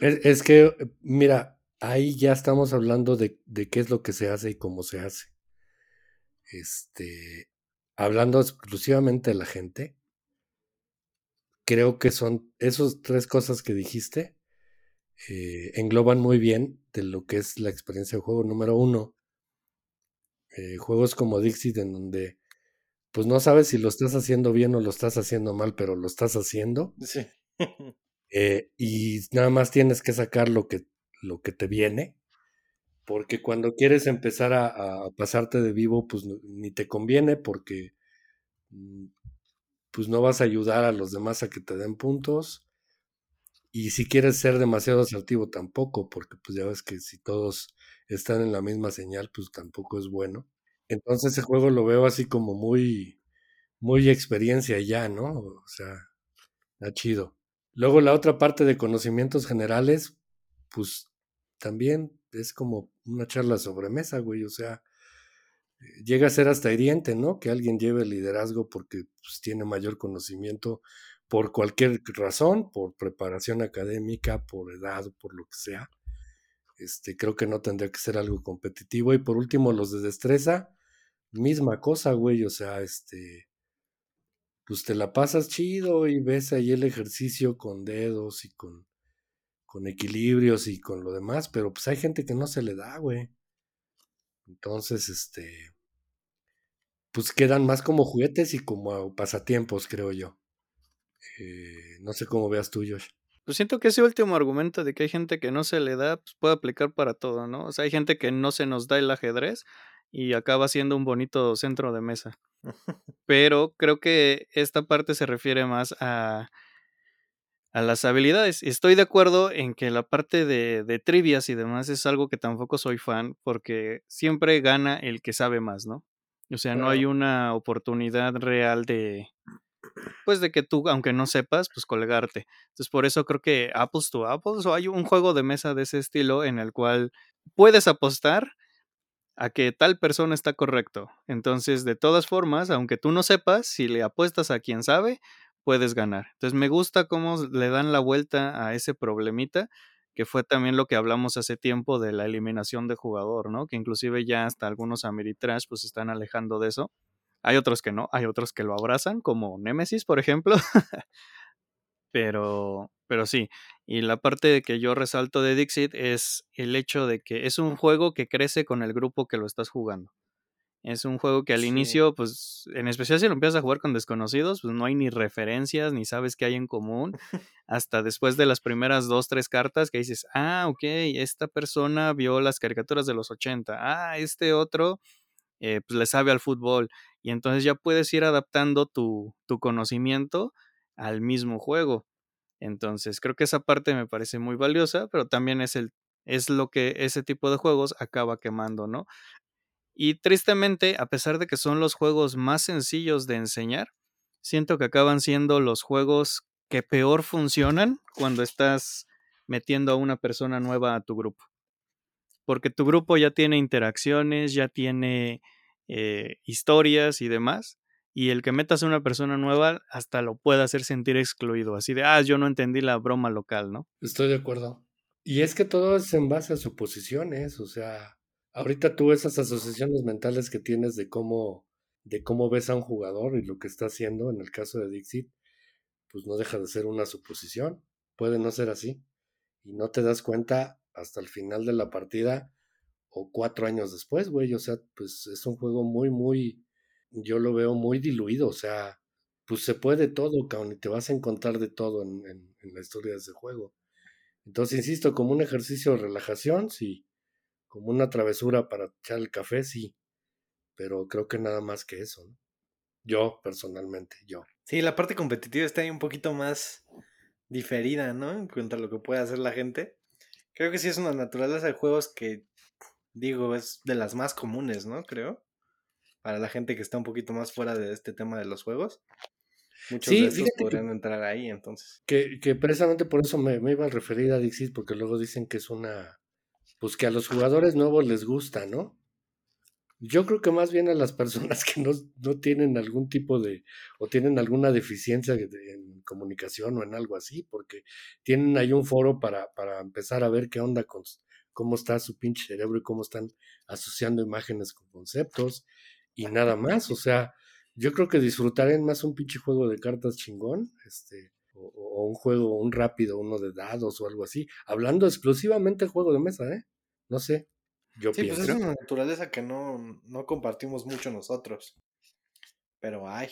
Es, que, mira, ahí ya estamos hablando de, qué es lo que se hace y cómo se hace. Este, hablando exclusivamente de la gente, creo que son esas tres cosas que dijiste, eh, engloban muy bien de lo que es la experiencia de juego. Número uno, eh, juegos como Dixit, en donde pues no sabes si lo estás haciendo bien o lo estás haciendo mal, pero lo estás haciendo. Sí. Eh, y nada más tienes que sacar lo que, lo que te viene, porque cuando quieres empezar a, pasarte de vivo, pues ni te conviene, porque mm, pues no vas a ayudar a los demás a que te den puntos. Y si quieres ser demasiado asertivo, tampoco, porque pues ya ves que si todos están en la misma señal, pues tampoco es bueno. Entonces ese juego lo veo así como muy, muy experiencia ya, ¿no? O sea, está chido. Luego la otra parte de conocimientos generales, pues también es como una charla sobre mesa, güey. O sea, llega a ser hasta hiriente, ¿no? Que alguien lleve el liderazgo porque pues, tiene mayor conocimiento por cualquier razón, por preparación académica, por edad, por lo que sea. Este, creo que no tendría que ser algo competitivo. Y por último, los de destreza, misma cosa, güey. O sea, este, pues te la pasas chido y ves ahí el ejercicio con dedos y con, con equilibrios y con lo demás, pero pues hay gente que no se le da, güey. Entonces, este, pues quedan más como juguetes y como pasatiempos, creo yo. Eh, no sé cómo veas tú, Josh. Pues siento que ese último argumento de que hay gente que no se le da, pues puede aplicar para todo, ¿no? O sea, hay gente que no se nos da el ajedrez y acaba siendo un bonito centro de mesa. Pero creo que esta parte se refiere más a, a las habilidades. Estoy de acuerdo en que la parte de, de trivias y demás es algo que tampoco soy fan porque siempre gana el que sabe más, ¿no? O sea, no hay una oportunidad real de, pues de que tú, aunque no sepas, pues colgarte. Entonces, por eso creo que Apples to Apples o hay un juego de mesa de ese estilo en el cual puedes apostar a que tal persona está correcto. Entonces, de todas formas, aunque tú no sepas, si le apuestas a quien sabe, puedes ganar. Entonces, me gusta cómo le dan la vuelta a ese problemita, que fue también lo que hablamos hace tiempo de la eliminación de jugador, ¿no? Que inclusive ya hasta algunos Ameritrash pues están alejando de eso. Hay otros que no, hay otros que lo abrazan, como Nemesis, por ejemplo. pero, pero sí. Y la parte de que yo resalto de Dixit es el hecho de que es un juego que crece con el grupo que lo estás jugando. Es un juego que al inicio, pues, en especial si lo empiezas a jugar con desconocidos, pues no hay ni referencias, ni sabes qué hay en común. Hasta después de las primeras dos, tres cartas que dices, ah, ok, esta persona vio las caricaturas de los 80, ah, este otro, eh, pues le sabe al fútbol. Y entonces ya puedes ir adaptando tu, tu conocimiento al mismo juego. Entonces, creo que esa parte me parece muy valiosa, pero también es el es lo que ese tipo de juegos acaba quemando, ¿no? Y tristemente, a pesar de que son los juegos más sencillos de enseñar, siento que acaban siendo los juegos que peor funcionan cuando estás metiendo a una persona nueva a tu grupo. Porque tu grupo ya tiene interacciones, ya tiene eh, historias y demás. Y el que metas a una persona nueva hasta lo puede hacer sentir excluido. Así de, ah, yo no entendí la broma local, ¿no? Estoy de acuerdo. Y es que todo es en base a suposiciones. O sea, ahorita tú esas asociaciones mentales que tienes de cómo, de cómo ves a un jugador y lo que está haciendo, en el caso de Dixit, pues no deja de ser una suposición. Puede no ser así. Y no te das cuenta hasta el final de la partida o cuatro años después, güey. O sea, pues es un juego muy, muy, yo lo veo muy diluido. O sea, pues se puede todo, cabrón, y te vas a encontrar de todo en, en, la historia de ese juego. Entonces, insisto, como un ejercicio de relajación, sí. Como una travesura para echar el café, sí. Pero creo que nada más que eso, ¿no? Yo, personalmente, yo. Sí, la parte competitiva está ahí un poquito más diferida, ¿no? En cuanto a lo que puede hacer la gente. Creo que sí es una naturaleza de juegos que digo, es de las más comunes, ¿no? Creo. Para la gente que está un poquito más fuera de este tema de los juegos. Muchos de podrían entrar ahí, entonces. Que, que precisamente por eso me, iba a referir a Dixit, porque luego dicen que es una. Pues que a los jugadores nuevos les gusta, ¿no? Yo creo que más bien a las personas que no, no tienen algún tipo de. o tienen alguna deficiencia en comunicación o en algo así, porque tienen ahí un foro para, para empezar a ver qué onda con, cómo está su pinche cerebro y cómo están asociando imágenes con conceptos y nada más. O sea, yo creo que disfrutarían más un pinche juego de cartas chingón, este, o, un juego, un rápido, uno de dados o algo así. Hablando exclusivamente de juego de mesa, ¿eh? No sé. Yo sí, pues es una naturaleza que no, no compartimos mucho nosotros. Pero ay,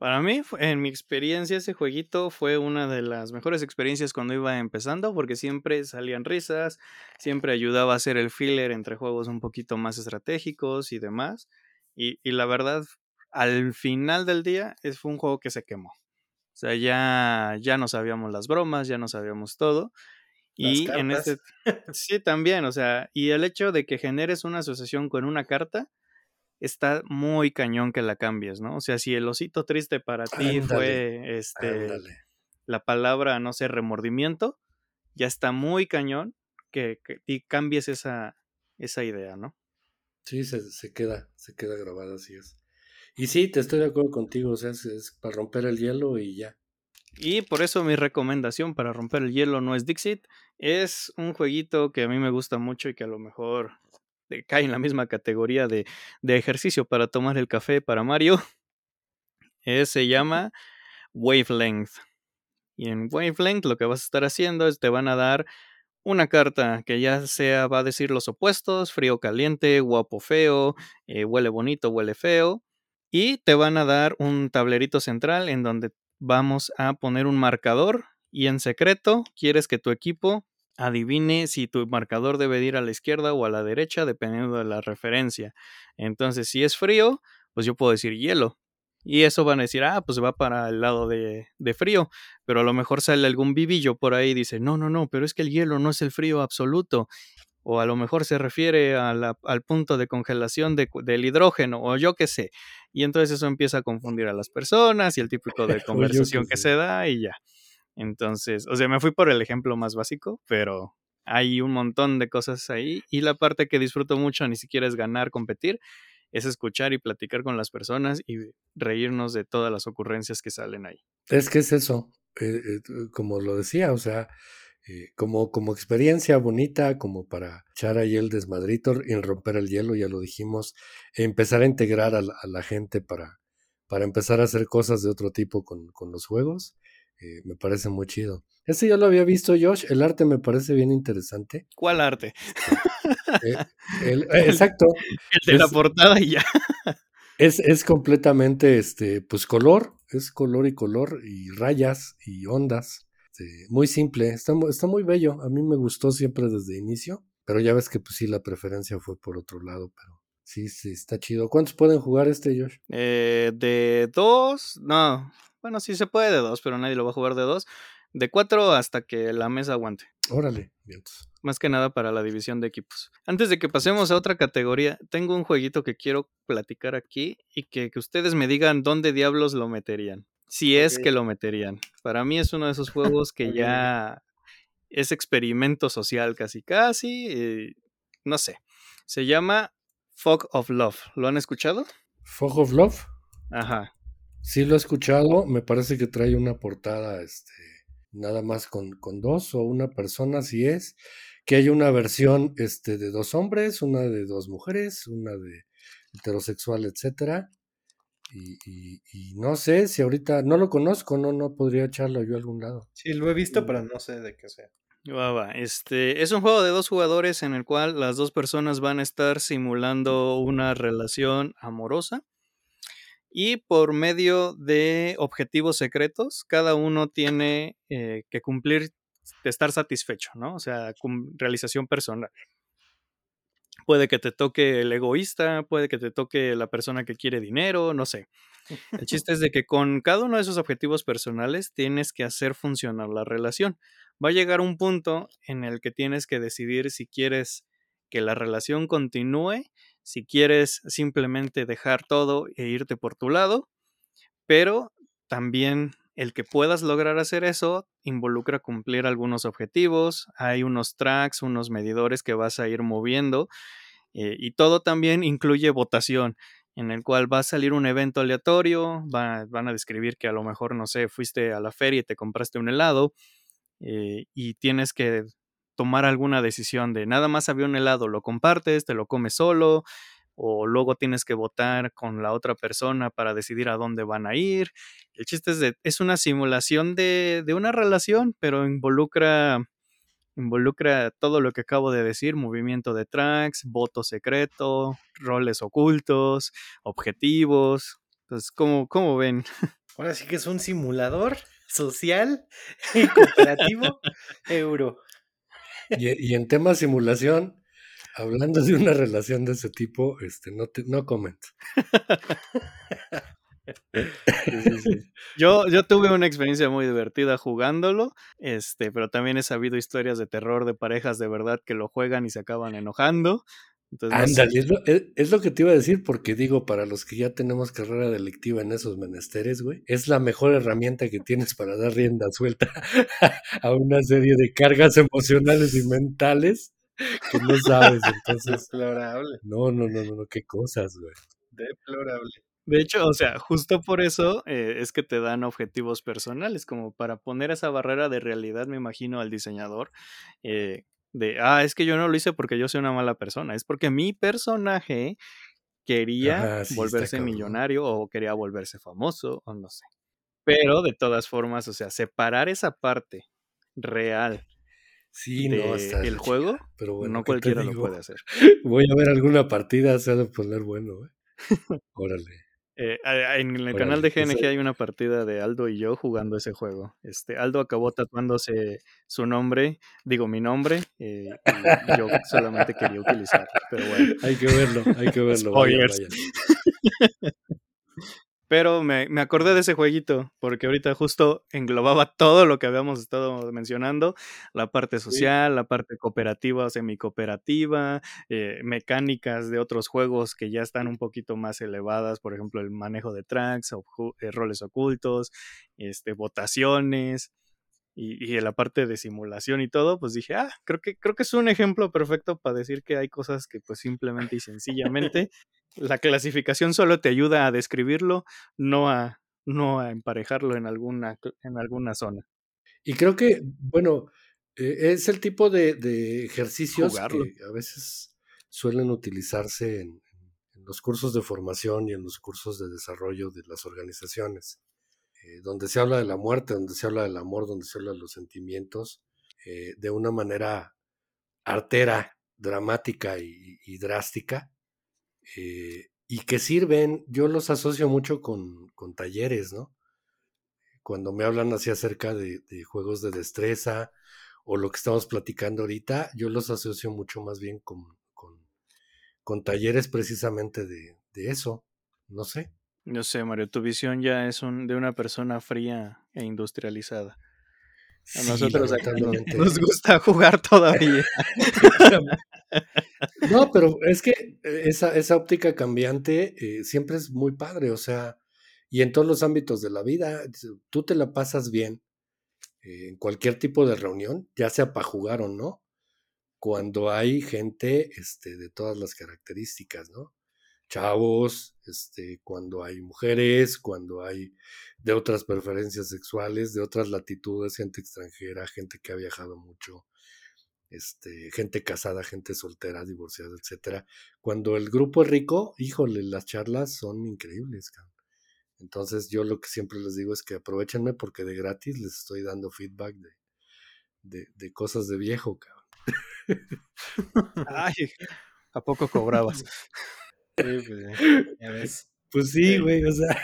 para mí, en mi experiencia, ese jueguito fue una de las mejores experiencias cuando iba empezando, porque siempre salían risas, siempre ayudaba a hacer el filler entre juegos un poquito más estratégicos y demás. Y, la verdad, al final del día, es, fue un juego que se quemó. O sea, ya, ya no sabíamos las bromas, ya no sabíamos todo. y en este. Sí, también, o sea, y el hecho de que generes una asociación con una carta está muy cañón que la cambies, ¿no? O sea, si el osito triste para ti fue este la palabra, no sé, remordimiento, ya está muy cañón que, que cambies esa, esa idea, ¿no? Sí, se, se, queda, se queda grabada, así es. Y sí, te estoy de acuerdo contigo, o sea, es, para romper el hielo y ya. Y por eso mi recomendación para romper el hielo no es Dixit, es un jueguito que a mí me gusta mucho y que a lo mejor cae en la misma categoría de, ejercicio para tomar el café para Mario. se llama Wavelength. Y en Wavelength lo que vas a estar haciendo es te van a dar una carta que ya sea va a decir los opuestos, frío, caliente, guapo, feo, eh, huele bonito, huele feo. Y te van a dar un tablerito central en donde vamos a poner un marcador y en secreto quieres que tu equipo adivine si tu marcador debe ir a la izquierda o a la derecha, dependiendo de la referencia. Entonces, si es frío, pues yo puedo decir hielo. Y eso van a decir, ah, pues va para el lado de, frío. Pero a lo mejor sale algún vivillo por ahí y dice, no, no, no, pero es que el hielo no es el frío absoluto. O a lo mejor se refiere al punto de congelación del hidrógeno, o yo qué sé. Y entonces eso empieza a confundir a las personas y el típico de conversación que se da y ya. Entonces, o sea, me fui por el ejemplo más básico, pero hay un montón de cosas ahí y la parte que disfruto mucho ni siquiera es ganar, competir, es escuchar y platicar con las personas y reírnos de todas las ocurrencias que salen ahí. Es que es eso, eh, eh, como lo decía, o sea, eh, como, como experiencia bonita, como para echar ahí el desmadrito y romper el hielo, ya lo dijimos, empezar a integrar a la, gente para, para empezar a hacer cosas de otro tipo con, con los juegos eh, me parece muy chido. Este ya lo había visto, Josh. El arte me parece bien interesante. ¿Cuál arte? Eh, eh, exacto. El de la portada y ya. Es, es, completamente, este, pues color, es color y color y rayas y ondas. Este, muy simple, está, está muy bello. A mí me gustó siempre desde inicio, pero ya ves que pues sí, la preferencia fue por otro lado, pero sí, sí, está chido. ¿Cuántos pueden jugar este, Josh? de dos, no, bueno, sí se puede de dos, pero nadie lo va a jugar de dos. De cuatro hasta que la mesa aguante. Órale, bien. Más que nada para la división de equipos. Antes de que pasemos a otra categoría, tengo un jueguito que quiero platicar aquí y que, ustedes me digan dónde diablos lo meterían. Si es que lo meterían. Para mí es uno de esos juegos que ya es experimento social casi casi. Eh, no sé. Se llama Fog of Love. ¿Lo han escuchado? Fog of Love. Ajá. Sí lo he escuchado. Me parece que trae una portada, este, nada más con, con dos o una persona, si es. Que hay una versión este, de dos hombres, una de dos mujeres, una de heterosexual, etcétera. Y, no sé si ahorita no lo conozco, no, no podría echarlo yo a algún lado. Sí, lo he visto, pero no sé de qué sea. Este es un juego de dos jugadores en el cual las dos personas van a estar simulando una relación amorosa y por medio de objetivos secretos, cada uno tiene eh, que cumplir, estar satisfecho, ¿no? O sea, realización personal. Puede que te toque el egoísta, puede que te toque la persona que quiere dinero, no sé. El chiste es de que con cada uno de esos objetivos personales tienes que hacer funcionar la relación. Va a llegar un punto en el que tienes que decidir si quieres que la relación continúe, si quieres simplemente dejar todo e irte por tu lado, pero también el que puedas lograr hacer eso involucra cumplir algunos objetivos, hay unos tracks, unos medidores que vas a ir moviendo eh, y todo también incluye votación en el cual va a salir un evento aleatorio, van a describir que a lo mejor, no sé, fuiste a la feria y te compraste un helado eh, y tienes que tomar alguna decisión de nada más había un helado, lo compartes, te lo comes solo, o luego tienes que votar con la otra persona para decidir a dónde van a ir. El chiste es de, es una simulación de, de una relación, pero involucra involucra todo lo que acabo de decir, movimiento de tracks, voto secreto, roles ocultos, objetivos. Entonces, ¿cómo, cómo ven? Ahora sí que es un simulador social y cooperativo euro. Y, y, en tema simulación, Hablando de una relación de ese tipo, este, no, te, no comento. Yo, yo tuve una experiencia muy divertida jugándolo, este, pero también he sabido historias de terror de parejas de verdad que lo juegan y se acaban enojando. Ándale, es, lo, es, lo, que te iba a decir, porque digo, para los que ya tenemos carrera delictiva en esos menesteres, güey, es la mejor herramienta que tienes para dar rienda suelta a una serie de cargas emocionales y mentales que no sabes, entonces. Deplorable. No, no, no, no, qué cosas, güey. Deplorable. De hecho, o sea, justo por eso eh, es que te dan objetivos personales, como para poner esa barrera de realidad, me imagino, al diseñador, eh, de, ah, es que yo no lo hice porque yo soy una mala persona, es porque mi personaje quería volverse millonario o quería volverse famoso, o no sé. Pero de todas formas, o sea, separar esa parte real Sí, no, está el juego, pero bueno, no cualquiera lo puede hacer. Voy a ver alguna partida, se ha de poner bueno, ¿eh? Órale. Eh, en el canal de GNG hay una partida de Aldo y yo jugando ese juego. Este, Aldo acabó tatuándose su nombre, digo mi nombre, eh, y yo solamente quería utilizarlo, pero bueno. Hay que verlo, hay que verlo. Pero me, me, acordé de ese jueguito, porque ahorita justo englobaba todo lo que habíamos estado mencionando, la parte social, la parte cooperativa o semi-cooperativa, eh, mecánicas de otros juegos que ya están un poquito más elevadas, por ejemplo, el manejo de tracks, o, eh, roles ocultos, este, votaciones, y, y la parte de simulación y todo, pues dije, ah, creo que, creo que es un ejemplo perfecto para decir que hay cosas que pues simplemente y sencillamente la clasificación solo te ayuda a describirlo, no a, no a emparejarlo en alguna, en alguna zona. Y creo que, bueno, eh, es el tipo de, ejercicios que a veces suelen utilizarse en, los cursos de formación y en los cursos de desarrollo de las organizaciones. Eh, donde se habla de la muerte, donde se habla del amor, donde se habla de los sentimientos, eh, de una manera artera, dramática y, drástica, eh, y que sirven, yo los asocio mucho con, con, talleres, ¿no? Cuando me hablan así acerca de, juegos de destreza o lo que estamos platicando ahorita, yo los asocio mucho más bien con, con, con talleres precisamente de, de eso, no sé. No sé, Mario, tu visión ya es un, de una persona fría e industrializada. A nosotros nos gusta jugar todavía. no, pero es que esa, esa óptica cambiante eh, siempre es muy padre. O sea, Y en todos los ámbitos de la vida, tú te la pasas bien eh, en cualquier tipo de reunión, ya sea para jugar o no, cuando hay gente este, de todas las características, ¿no? Chavos, este, cuando hay mujeres, cuando hay de otras preferencias sexuales, de otras latitudes, gente extranjera, gente que ha viajado mucho, este, gente casada, gente soltera, divorciada, etcétera. Cuando el grupo es rico, híjole, las charlas son increíbles, cabrón. Entonces yo lo que siempre les digo es que aprovechenme porque de gratis les estoy dando feedback de, de, cosas de viejo, cabrón. Ay, ¿a poco cobrabas? Sí, pues, ya ves. Pues sí, güey, o sea,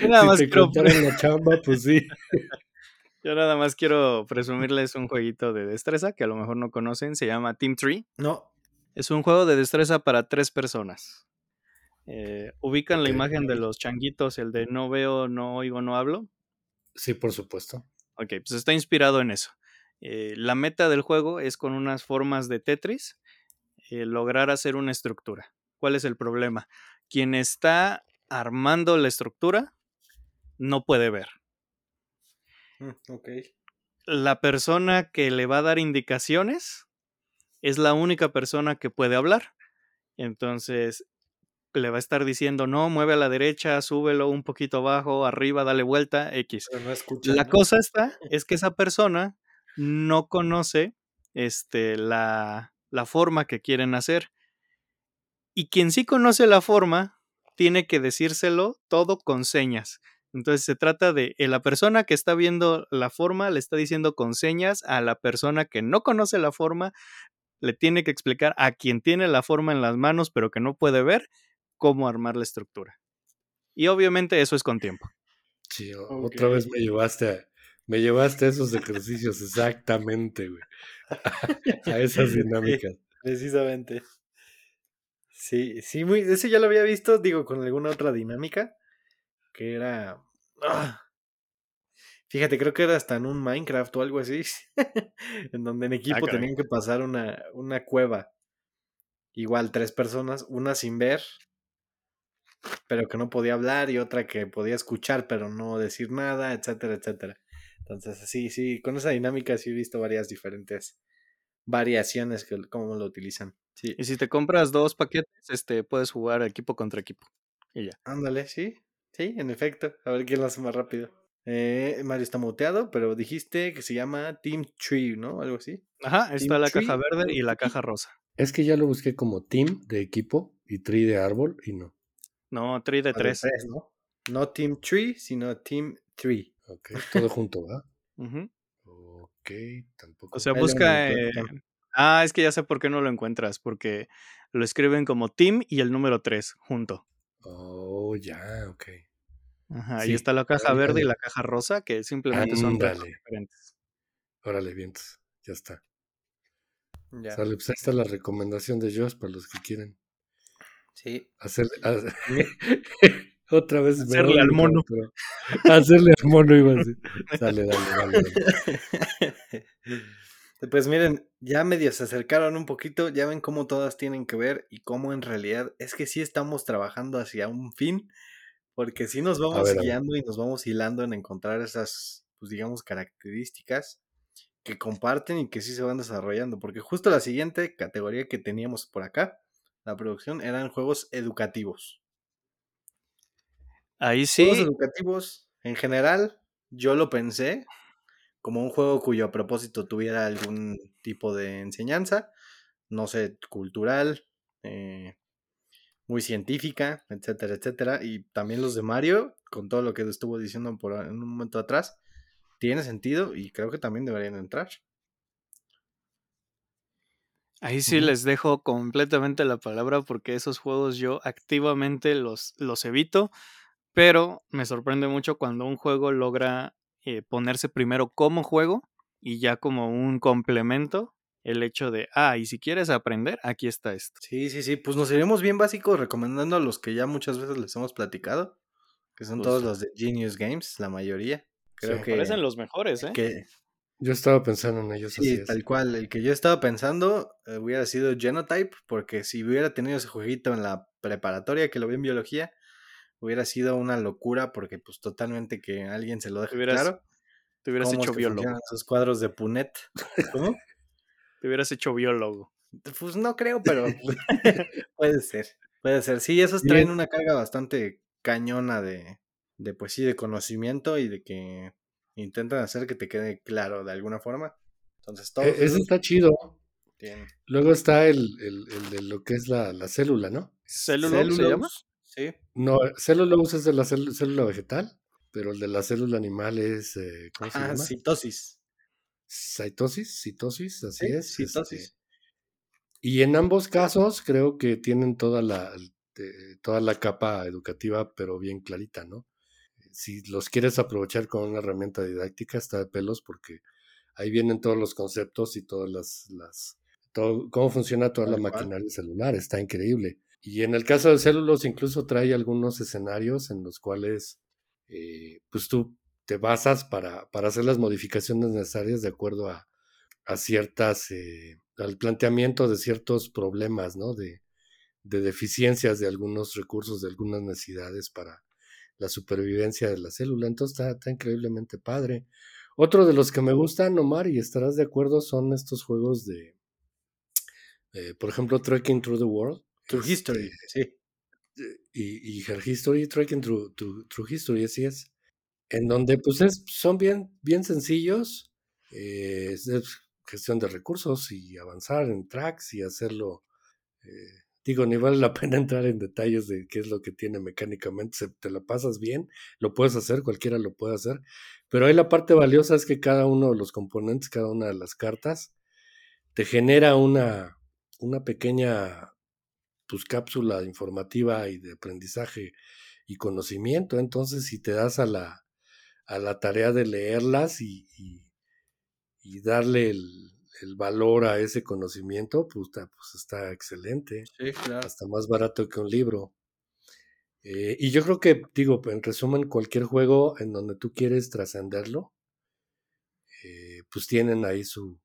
nada más quiero... en la chamba, pues sí. Yo nada más quiero presumirles un jueguito de destreza que a lo mejor no conocen, se llama Team Tree. No. Es un juego de destreza para tres personas. Eh, ¿Ubican la imagen de los changuitos, el de no veo, no oigo, no hablo? Sí, por supuesto. Ok, pues está inspirado en eso. Eh, la meta del juego es con unas formas de Tetris eh, lograr hacer una estructura. ¿Cuál es el problema? Quien está armando la estructura no puede ver. Mm, ok. La persona que le va a dar indicaciones es la única persona que puede hablar. Entonces, le va a estar diciendo, no, mueve a la derecha, súbelo un poquito abajo, arriba, dale vuelta, X. la cosa está, es que esa persona no conoce este, la, la forma que quieren hacer. Y quien sí conoce la forma, tiene que decírselo todo con señas. Entonces se trata de la persona que está viendo la forma le está diciendo con señas a la persona que no conoce la forma, le tiene que explicar a quien tiene la forma en las manos pero que no puede ver cómo armar la estructura. Y obviamente eso es con tiempo. Sí, otra vez me llevaste a, me llevaste a esos ejercicios exactamente, güey. a esas dinámicas. precisamente. Sí, sí, muy, ese ya lo había visto, digo, con alguna otra dinámica, que era... ¡ah! Fíjate, creo que era hasta en un Minecraft o algo así, en donde en ah, equipo tenían que pasar una, una cueva. Igual tres personas, una sin ver pero que no podía hablar y otra que podía escuchar pero no decir nada, etcétera, etcétera. Entonces, sí, sí, con esa dinámica sí he visto varias diferentes variaciones que cómo lo utilizan. Sí. Y si te compras dos paquetes, este puedes jugar equipo contra equipo. Y ya. Ándale, sí. Sí, en efecto. A ver quién lo hace más rápido. Eh, Mario está muteado, pero dijiste que se llama Team Tree, ¿no? Algo así. Ajá, está la caja verde y la caja rosa. Es que ya lo busqué como Team de equipo y Tree de árbol y no. No, Tree de 3. ¿no? ¿no? Team Tree, sino Team Tree. Ok, todo junto, ¿verdad? Ok, tampoco. O sea, busca. Ah, es que ya sé por qué no lo encuentras, porque lo escriben como Team y el número 3 junto. Oh, ya, ok. Ajá, ahí está la caja verde y la caja rosa, que simplemente son diferentes. Órale, vientos, ya está. Ya. Sale, pues ahí está la recomendación de Josh para los que quieren. Sí. Hacerle, otra vez hacerle al mono. hacerle al mono iba a decir. Dale, dale, dale, Pues miren, ya medio se acercaron un poquito, ya ven cómo todas tienen que ver y cómo en realidad es que sí estamos trabajando hacia un fin, porque sí nos vamos guiando y nos vamos hilando en encontrar esas, pues digamos, características que comparten y que sí se van desarrollando, porque justo la siguiente categoría que teníamos por acá la producción eran juegos educativos. Ahí sí. Juegos educativos, en general, yo lo pensé como un juego cuyo propósito tuviera algún tipo de enseñanza, no sé, cultural, eh, muy científica, etcétera, etcétera. Y también los de Mario, con todo lo que estuvo diciendo por, en un momento atrás, tiene sentido y creo que también deberían entrar. Ahí sí les dejo completamente la palabra porque esos juegos yo activamente los, los evito, pero me sorprende mucho cuando un juego logra eh, ponerse primero como juego y ya como un complemento el hecho de, ah, y si quieres aprender, aquí está esto. Sí, sí, sí, pues nos iremos bien básicos recomendando a los que ya muchas veces les hemos platicado, que son todos los de Genius Games, la mayoría. Creo que parecen los mejores, ¿eh? Que, yo estaba pensando en ellos. Sí, tal cual. El que yo estaba pensando eh, hubiera sido Genotype, porque si hubiera tenido ese jueguito en la preparatoria que lo vi en biología, hubiera sido una locura porque pues totalmente que alguien se lo deje claro. Te hubieras hecho biólogo. Esos cuadros de Punet. ¿Cómo? te hubieras hecho biólogo. Pues no creo, pero puede ser. Puede ser. Sí, esos traen una carga bastante cañona de, de, pues sí, de conocimiento y de que intentan hacer que te quede claro de alguna forma. Entonces, todo. E, eso está chido. Luego está el, el, el, de lo que es la, la célula, ¿no? ¿Célula se llama? Sí. No, célulose es de la célula vegetal, pero el de la célula animal es. Eh, ¿Cómo se ah, llama? Citosis. Citosis, citosis, así es. Este, citosis. y en ambos casos creo que tienen toda la, toda la capa educativa, pero bien clarita, ¿no? Si los quieres aprovechar con una herramienta didáctica, está de pelos porque ahí vienen todos los conceptos y todas las, las todo, cómo funciona toda la maquinaria celular, está increíble. Y en el caso de células incluso trae algunos escenarios en los cuales eh, pues tú te basas para, para, hacer las modificaciones necesarias de acuerdo a, a ciertas, eh, al planteamiento de ciertos problemas, ¿no? De, de deficiencias de algunos recursos, de algunas necesidades para la supervivencia de la célula. Entonces está, está increíblemente padre. Otro de los que me gustan, Omar, y estarás de acuerdo, son estos juegos de, eh, por ejemplo, Trekking Through the World. Through History, sí. Y, y Her History, Trekking Through, through, History, así es. En donde, pues, es, son bien, bien sencillos. Eh, es, gestión de recursos y avanzar en tracks y hacerlo. Eh, digo, ni vale la pena entrar en detalles de qué es lo que tiene mecánicamente. Se, te lo pasas bien, lo puedes hacer, cualquiera lo puede hacer. Pero ahí la parte valiosa es que cada uno de los componentes, cada una de las cartas, te genera una, una pequeña pues, cápsula informativa y de aprendizaje y conocimiento. Entonces, si te das a la, a la tarea de leerlas y, y, darle el, el, valor a ese conocimiento, pues, pues está excelente. Sí, claro. Hasta más barato que un libro. Eh, y yo creo que, digo, en resumen, cualquier juego en donde tú quieres trascenderlo, eh, pues tienen ahí su,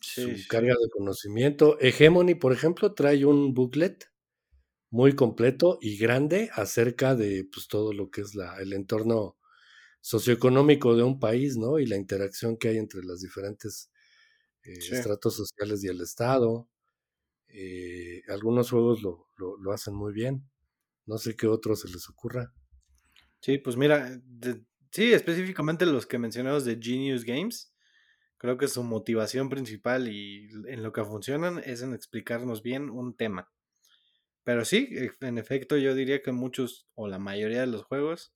su carga de conocimiento. Hegemony, por ejemplo, trae un booklet muy completo y grande acerca de pues, todo lo que es la, el entorno socioeconómico de un país, ¿no? Y la interacción que hay entre los diferentes eh, estratos sociales y el Estado. Eh, algunos juegos lo, lo, hacen muy bien. No sé qué otros se les ocurra. Sí, pues mira, sí, específicamente los que mencionamos de Genius Games Creo que su motivación principal y en lo que funcionan es en explicarnos bien un tema. Pero sí, en efecto, yo diría que muchos o la mayoría de los juegos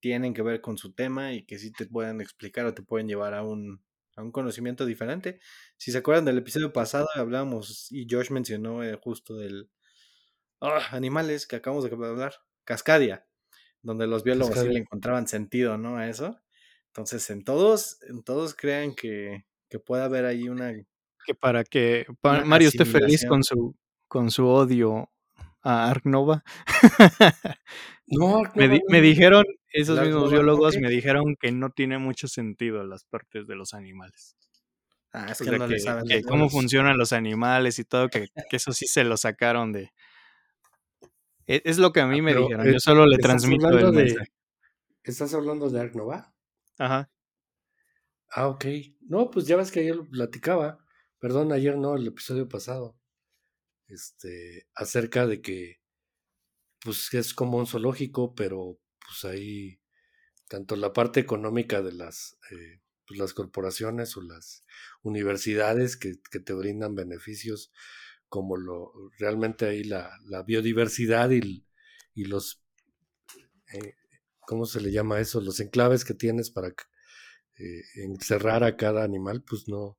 tienen que ver con su tema y que sí te pueden explicar o te pueden llevar a un, a un conocimiento diferente. Si se acuerdan del episodio pasado, hablábamos y Josh mencionó eh, justo del ah, animales que acabamos de hablar, Cascadia, donde los biólogos sí le encontraban sentido, ¿no? A eso. Entonces, en todos, en todos crean que, que puede haber ahí una. Que para que Mario esté feliz con su, con su odio a Ark Nova. no, me, me, dijeron, esos mismos biólogos me dijeron que no tiene mucho sentido las partes de los animales. Ah, es que, no le saben que cómo funcionan los animales y todo, que, que, eso sí se lo sacaron de. E, es, lo que a mí ah, me dijeron. Yo solo le transmito el mensaje. ¿Estás hablando de Ark Nova? Ajá. Ah, ok. No, pues ya ves que ayer lo platicaba. Perdón, ayer no, el episodio pasado. Este, acerca de que, pues es como un zoológico, pero pues ahí, tanto la parte económica de las, eh, pues, las corporaciones o las universidades que, que, te brindan beneficios, como lo realmente ahí la, la biodiversidad y, y los eh, ¿cómo se le llama eso? Los enclaves que tienes para eh, encerrar a cada animal, pues no,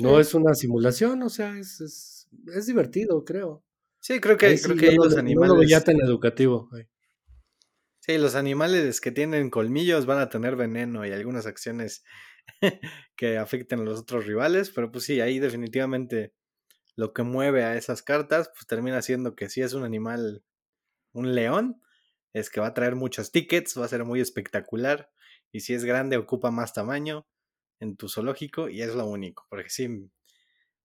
no es una simulación, o sea, es, es, divertido, creo. Sí, creo que, creo que los animales... ya tan educativo. Sí, los animales que tienen colmillos van a tener veneno y algunas acciones que afecten a los otros rivales, pero pues sí, ahí definitivamente lo que mueve a esas cartas, pues termina siendo que si es un animal, un león, es que va a traer muchos tickets, va a ser muy espectacular. Y si es grande, ocupa más tamaño en tu zoológico y es lo único. Porque sí,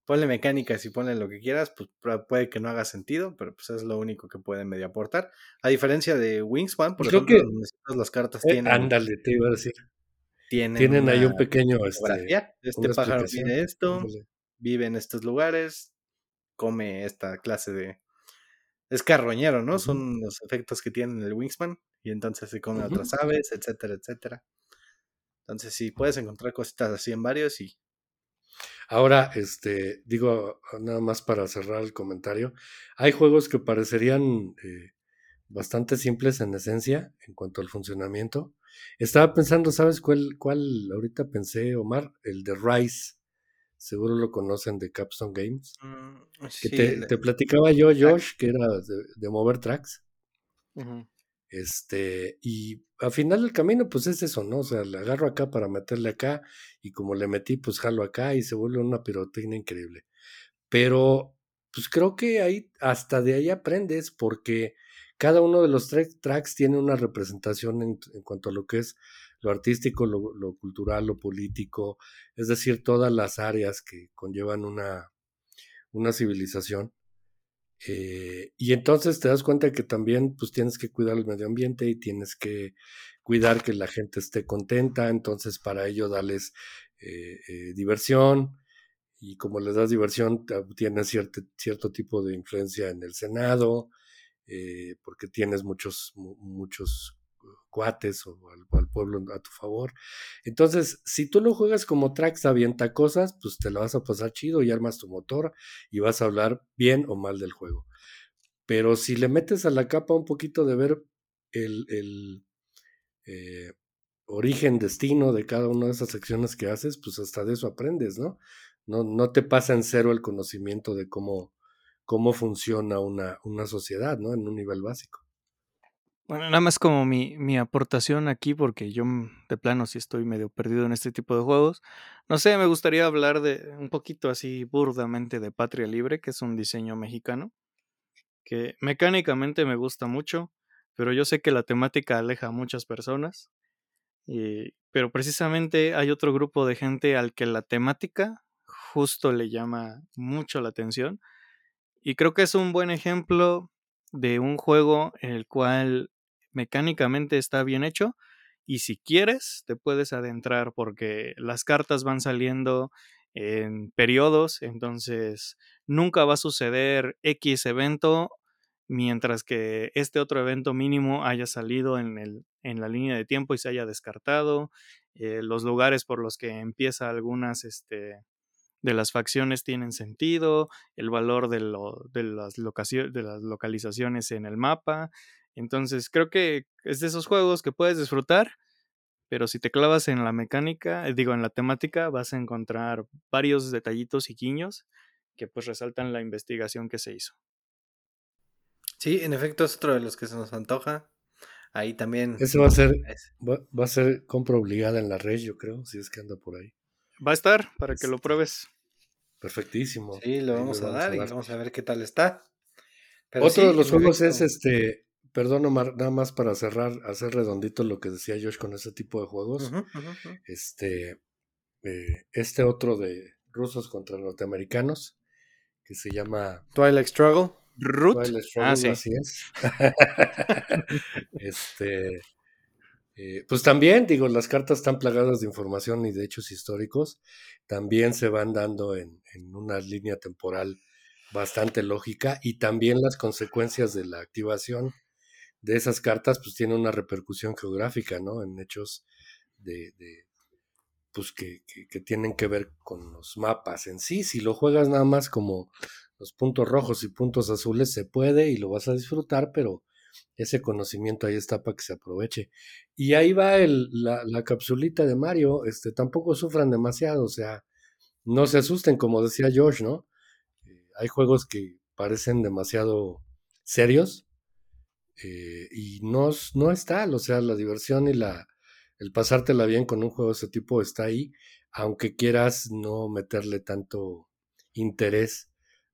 ponle mecánicas y ponle lo que quieras, pues puede que no haga sentido, pero pues es lo único que puede medio aportar. A diferencia de Wingspan, por ejemplo, que, las cartas eh, tienen. Ándale, te iba a decir. Tienen, ahí un pequeño. Este, este pájaro tiene esto, vive en estos lugares, come esta clase de. Es carroñero, ¿no? Son los efectos que tiene el Wingspan. Y entonces se come otras aves, etcétera, etcétera. Entonces, sí, puedes encontrar cositas así en varios y Ahora, este, digo, nada más para cerrar el comentario, hay juegos que parecerían eh, bastante simples en esencia en cuanto al funcionamiento. Estaba pensando, ¿sabes cuál, cuál ahorita pensé, Omar? El de Rise. Seguro lo conocen de Capstone Games. Mm, que te, platicaba yo, Josh, que era de, mover tracks. Este, y al final del camino, pues es eso, ¿no? O sea, le agarro acá para meterle acá, y como le metí, pues jalo acá y se vuelve una pirotecnia increíble. Pero, pues creo que ahí, hasta de ahí aprendes, porque cada uno de los tracks tiene una representación en, cuanto a lo que es lo artístico, lo, cultural, lo político, es decir, todas las áreas que conllevan una, una civilización. Eh, y entonces te das cuenta que también pues tienes que cuidar el medio ambiente y tienes que cuidar que la gente esté contenta, entonces para ello darles eh, eh, diversión y como les das diversión tienes cierto, cierto tipo de influencia en el Senado, porque tienes muchos, muchos cuates o al, pueblo a tu favor. Entonces, si tú lo juegas como Trax avienta cosas, pues te lo vas a pasar chido y armas tu motor y vas a hablar bien o mal del juego. Pero si le metes a la capa un poquito de ver el, el eh, origen, destino de cada una de esas secciones que haces, pues hasta de eso aprendes, ¿no? No, no te pasa en cero el conocimiento de cómo, cómo funciona una, una sociedad, ¿no? En un nivel básico. Bueno, nada más como mi, mi aportación aquí, porque yo mm, de plano sí estoy medio perdido en este tipo de juegos. No sé, me gustaría hablar de un poquito así burdamente de Patria Libre, que es un diseño mexicano, que mecánicamente me gusta mucho, pero yo sé que la temática aleja a muchas personas. Y, pero precisamente hay otro grupo de gente al que la temática justo le llama mucho la atención. Y creo que es un buen ejemplo de un juego en el cual mecánicamente está bien hecho y si quieres te puedes adentrar porque las cartas van saliendo en periodos, entonces nunca va a suceder X evento mientras que este otro evento mínimo haya salido en, el, en la línea de tiempo y se haya descartado, eh, los lugares por los que empieza algunas este, de las facciones tienen sentido, el valor de, de, las de las localizaciones en el mapa, entonces creo que es de esos juegos que puedes disfrutar, pero si te clavas en la mecánica, eh, digo, en la temática, vas a encontrar varios detallitos y guiños que pues resaltan la investigación que se hizo. Sí, en efecto es otro de los que se nos antoja. Ahí también. Ese va a ser, va, a ser compra obligada en la red, yo creo, si es que anda por ahí. Va a estar para que lo este, pruebes. Perfectísimo. Sí, lo vamos, a, dar y vamos a ver qué tal está. Otro de los juegos es este Perdón, Omar, nada más para cerrar, hacer redondito lo que decía Josh con ese tipo de juegos. Este, eh, este otro de rusos contra norteamericanos, que se llama Twilight Struggle. Root. Twilight ah, Struggle, así es. este, eh, pues también, digo, las cartas están plagadas de información y de hechos históricos. También se van dando en, en una línea temporal bastante lógica y también las consecuencias de la activación de esas cartas, pues tiene una repercusión geográfica, ¿no? En hechos de, pues que, que, tienen que ver con los mapas en sí. Si lo juegas nada más como los puntos rojos y puntos azules, se puede y lo vas a disfrutar, pero ese conocimiento ahí está para que se aproveche. Y ahí va el, la, la, capsulita de Mario, este, tampoco sufran demasiado, o sea, no se asusten, como decía Josh, ¿no? Eh, hay juegos que parecen demasiado serios, eh, y no, no es tal, o sea, la diversión y la, el pasártela bien con un juego de ese tipo está ahí, aunque quieras no meterle tanto interés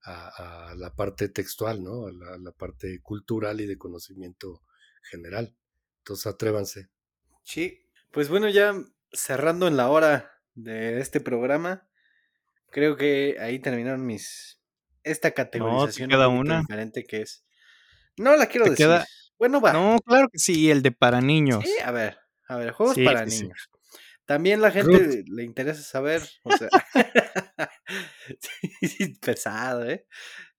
a, la parte textual, ¿no? A la, parte cultural y de conocimiento general. Entonces, atrévanse. Sí, pues bueno, ya cerrando en la hora de este programa, creo que ahí terminaron mis. Esta categorización no, queda una. diferente que es. No la quiero decir. Bueno, va. No, claro que sí, el de para niños. Sí, a ver, a ver, juegos para niños. También la gente le interesa saber, o sea, pesado, ¿eh?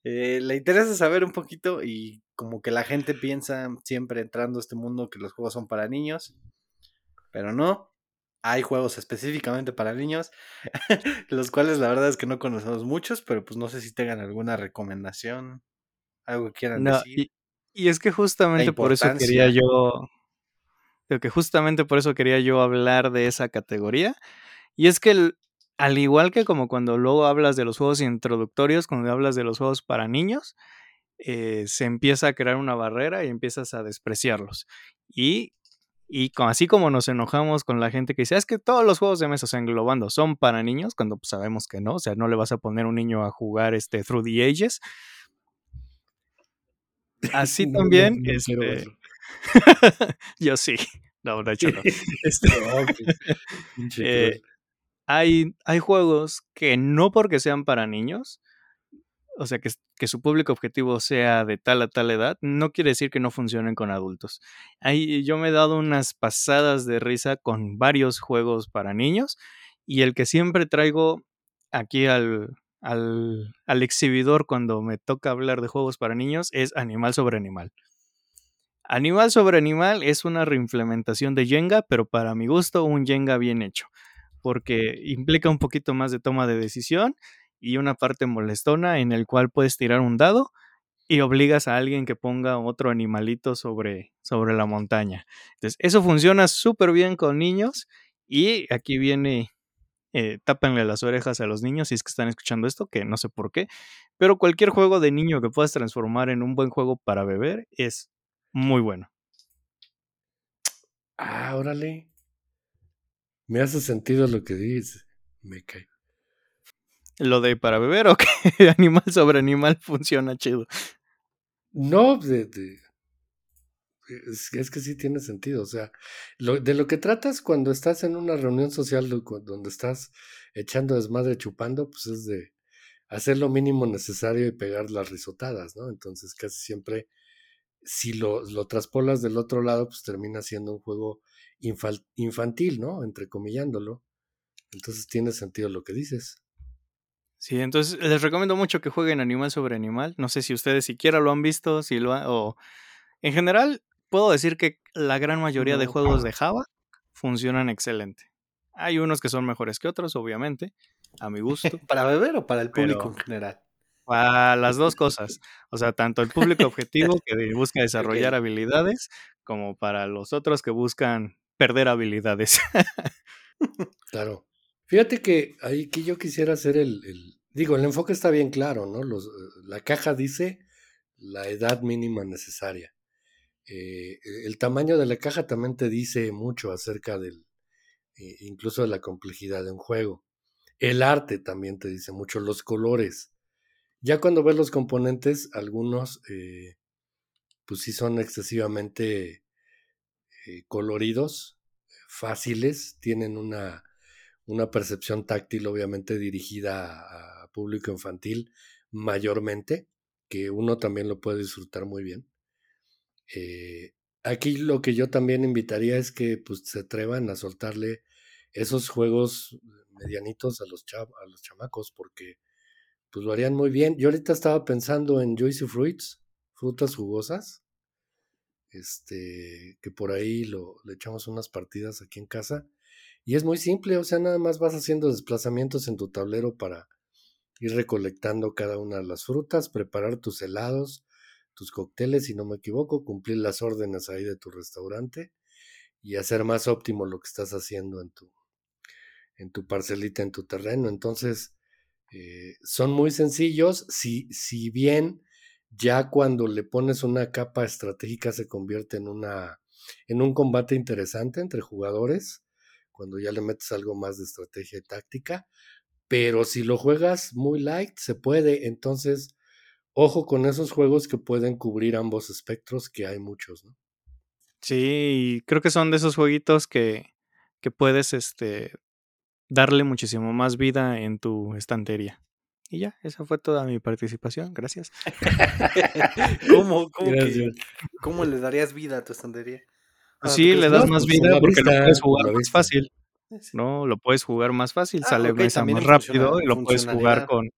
¿eh? Le interesa saber un poquito y como que la gente piensa siempre entrando a este mundo que los juegos son para niños, pero no. Hay juegos específicamente para niños, los cuales la verdad es que no conocemos muchos, pero pues no sé si tengan alguna recomendación, algo que quieran decir. Y, y, es que justamente por eso quería yo que justamente por eso quería yo hablar de esa categoría. Y es que al igual que como cuando luego hablas de los juegos introductorios, cuando hablas de los juegos para niños, eh, se empieza a crear una barrera y empiezas a despreciarlos. Y, y así como nos enojamos con la gente que dice, es que todos los juegos de mesa, o sea, englobando, son para niños, cuando pues, sabemos que no, o sea, no le vas a poner un niño a jugar este Through the Ages. Así también, este, Yo sí. No, no hecho este, eh, hay, hay juegos que no porque sean para niños, o sea, que, que, su público objetivo sea de tal a tal edad, no quiere decir que no funcionen con adultos. Ahí yo me he dado unas pasadas de risa con varios juegos para niños y el que siempre traigo aquí al, al, exhibidor cuando me toca hablar de juegos para niños es Animal sobre Animal. Animal sobre Animal es una reimplementación de Jenga, pero para mi gusto un Jenga bien hecho, porque implica un poquito más de toma de decisión y una parte molestona en el cual puedes tirar un dado y obligas a alguien que ponga otro animalito sobre, sobre la montaña. Entonces, eso funciona súper bien con niños y aquí viene, eh, tápenle las orejas a los niños si es que están escuchando esto, que no sé por qué, pero cualquier juego de niño que puedas transformar en un buen juego para beber es muy bueno. Ah, órale. Me hace sentido lo que dices. Me cae. ¿Lo de para beber o qué? Animal sobre animal funciona chido. No, de, es, que sí tiene sentido. O sea, de lo que tratas cuando estás en una reunión social donde estás echando desmadre chupando, pues es de hacer lo mínimo necesario y pegar las risotadas, ¿no? Entonces casi siempre si lo, lo, traspolas del otro lado, pues termina siendo un juego infantil, ¿no? Entrecomillándolo. Entonces tiene sentido lo que dices. Sí, entonces les recomiendo mucho que jueguen Animal sobre Animal. No sé si ustedes siquiera lo han visto, si lo o en general puedo decir que la gran mayoría de juegos de Java funcionan excelente. Hay unos que son mejores que otros, obviamente, a mi gusto. ¿Para beber o para el público en general? Para las dos cosas. O sea, tanto el público objetivo que busca desarrollar habilidades, como para los otros que buscan perder habilidades. claro. Fíjate que ahí que yo quisiera hacer el, digo, el enfoque está bien claro, ¿no? Los, la caja dice la edad mínima necesaria. Eh, el tamaño de la caja también te dice mucho acerca del, eh, incluso de la complejidad de un juego. El arte también te dice mucho, los colores. Ya cuando ves los componentes, algunos eh, pues sí son excesivamente coloridos, fáciles, tienen una, una, percepción táctil obviamente dirigida a, público infantil mayormente, que uno también lo puede disfrutar muy bien. Eh, aquí lo que yo también invitaría es que pues, se atrevan a soltarle esos juegos medianitos a los, a los chamacos, porque pues lo harían muy bien. Yo ahorita estaba pensando en Juicy Fruits, frutas jugosas. Este, que por ahí lo, le echamos unas partidas aquí en casa. Y es muy simple, o sea, nada más vas haciendo desplazamientos en tu tablero para ir recolectando cada una de las frutas, preparar tus helados, tus cócteles, si no me equivoco, cumplir las órdenes ahí de tu restaurante y hacer más óptimo lo que estás haciendo en tu, en tu parcelita, en tu terreno. Entonces, eh, son muy sencillos, si, si bien ya cuando le pones una capa estratégica se convierte en, una, en un combate interesante entre jugadores, cuando ya le metes algo más de estrategia y táctica, pero si lo juegas muy light, se puede, entonces ojo con esos juegos que pueden cubrir ambos espectros, que hay muchos, ¿no? Sí, creo que son de esos jueguitos que, que puedes este, darle muchísimo más vida en tu estantería. Y ya, esa fue toda mi participación. Gracias. ¿Cómo, cómo, le darías vida a tu estantería? Pues ah, sí, le das más pues, vida porque lo puedes jugar más fácil. ¿No? Lo puedes jugar más fácil, ah, sale más rápido y lo puedes jugar con.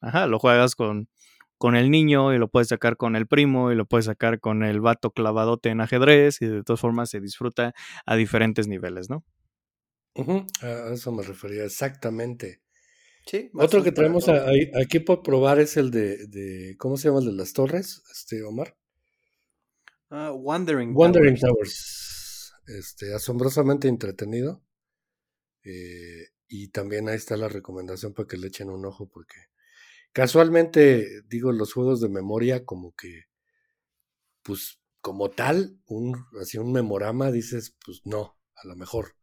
Ajá, lo juegas con, con el niño y lo puedes sacar con el primo y lo puedes sacar con el vato clavadote en ajedrez y de todas formas se disfruta a diferentes niveles, ¿no? A eso me refería exactamente. Otro que traemos aquí por probar es el de, ¿cómo se llama el de las torres, este Omar? Uh, Wandering, Wandering Towers. Este, asombrosamente entretenido. Eh, y también ahí está la recomendación para que le echen un ojo porque casualmente, digo, los juegos de memoria como que, pues como tal, un, así un memorama, dices, pues no, a lo mejor.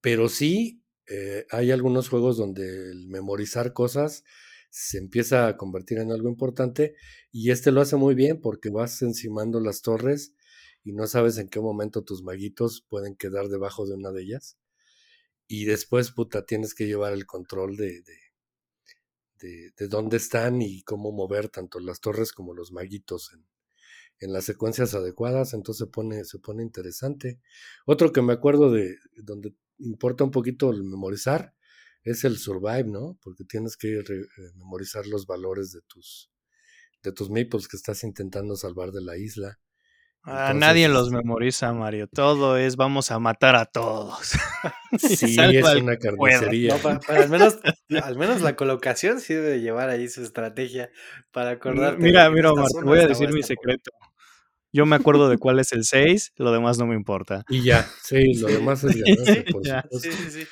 Pero sí eh, hay algunos juegos donde el memorizar cosas se empieza a convertir en algo importante y este lo hace muy bien porque vas encimando las torres y no sabes en qué momento tus maguitos pueden quedar debajo de una de ellas. Y después, puta, tienes que llevar el control de, de, de, dónde están y cómo mover tanto las torres como los maguitos en, en las secuencias adecuadas. Entonces se pone, se pone interesante. Otro que me acuerdo de donde importa un poquito el memorizar es el survive, ¿no? Porque tienes que eh, memorizar los valores de tus de tus meeples que estás intentando salvar de la isla. Ah, nadie los memoriza, Mario. Todo es vamos a matar a todos. Sí, es una carnicería. al, menos, al menos la colocación sí debe llevar ahí su estrategia para acordarte. Mira, mira, Omar, te voy a decir mi secreto. Yo me acuerdo de cuál es el 6, lo demás no me importa. Y ya, sí, lo demás es ya, Sí, sí, sí.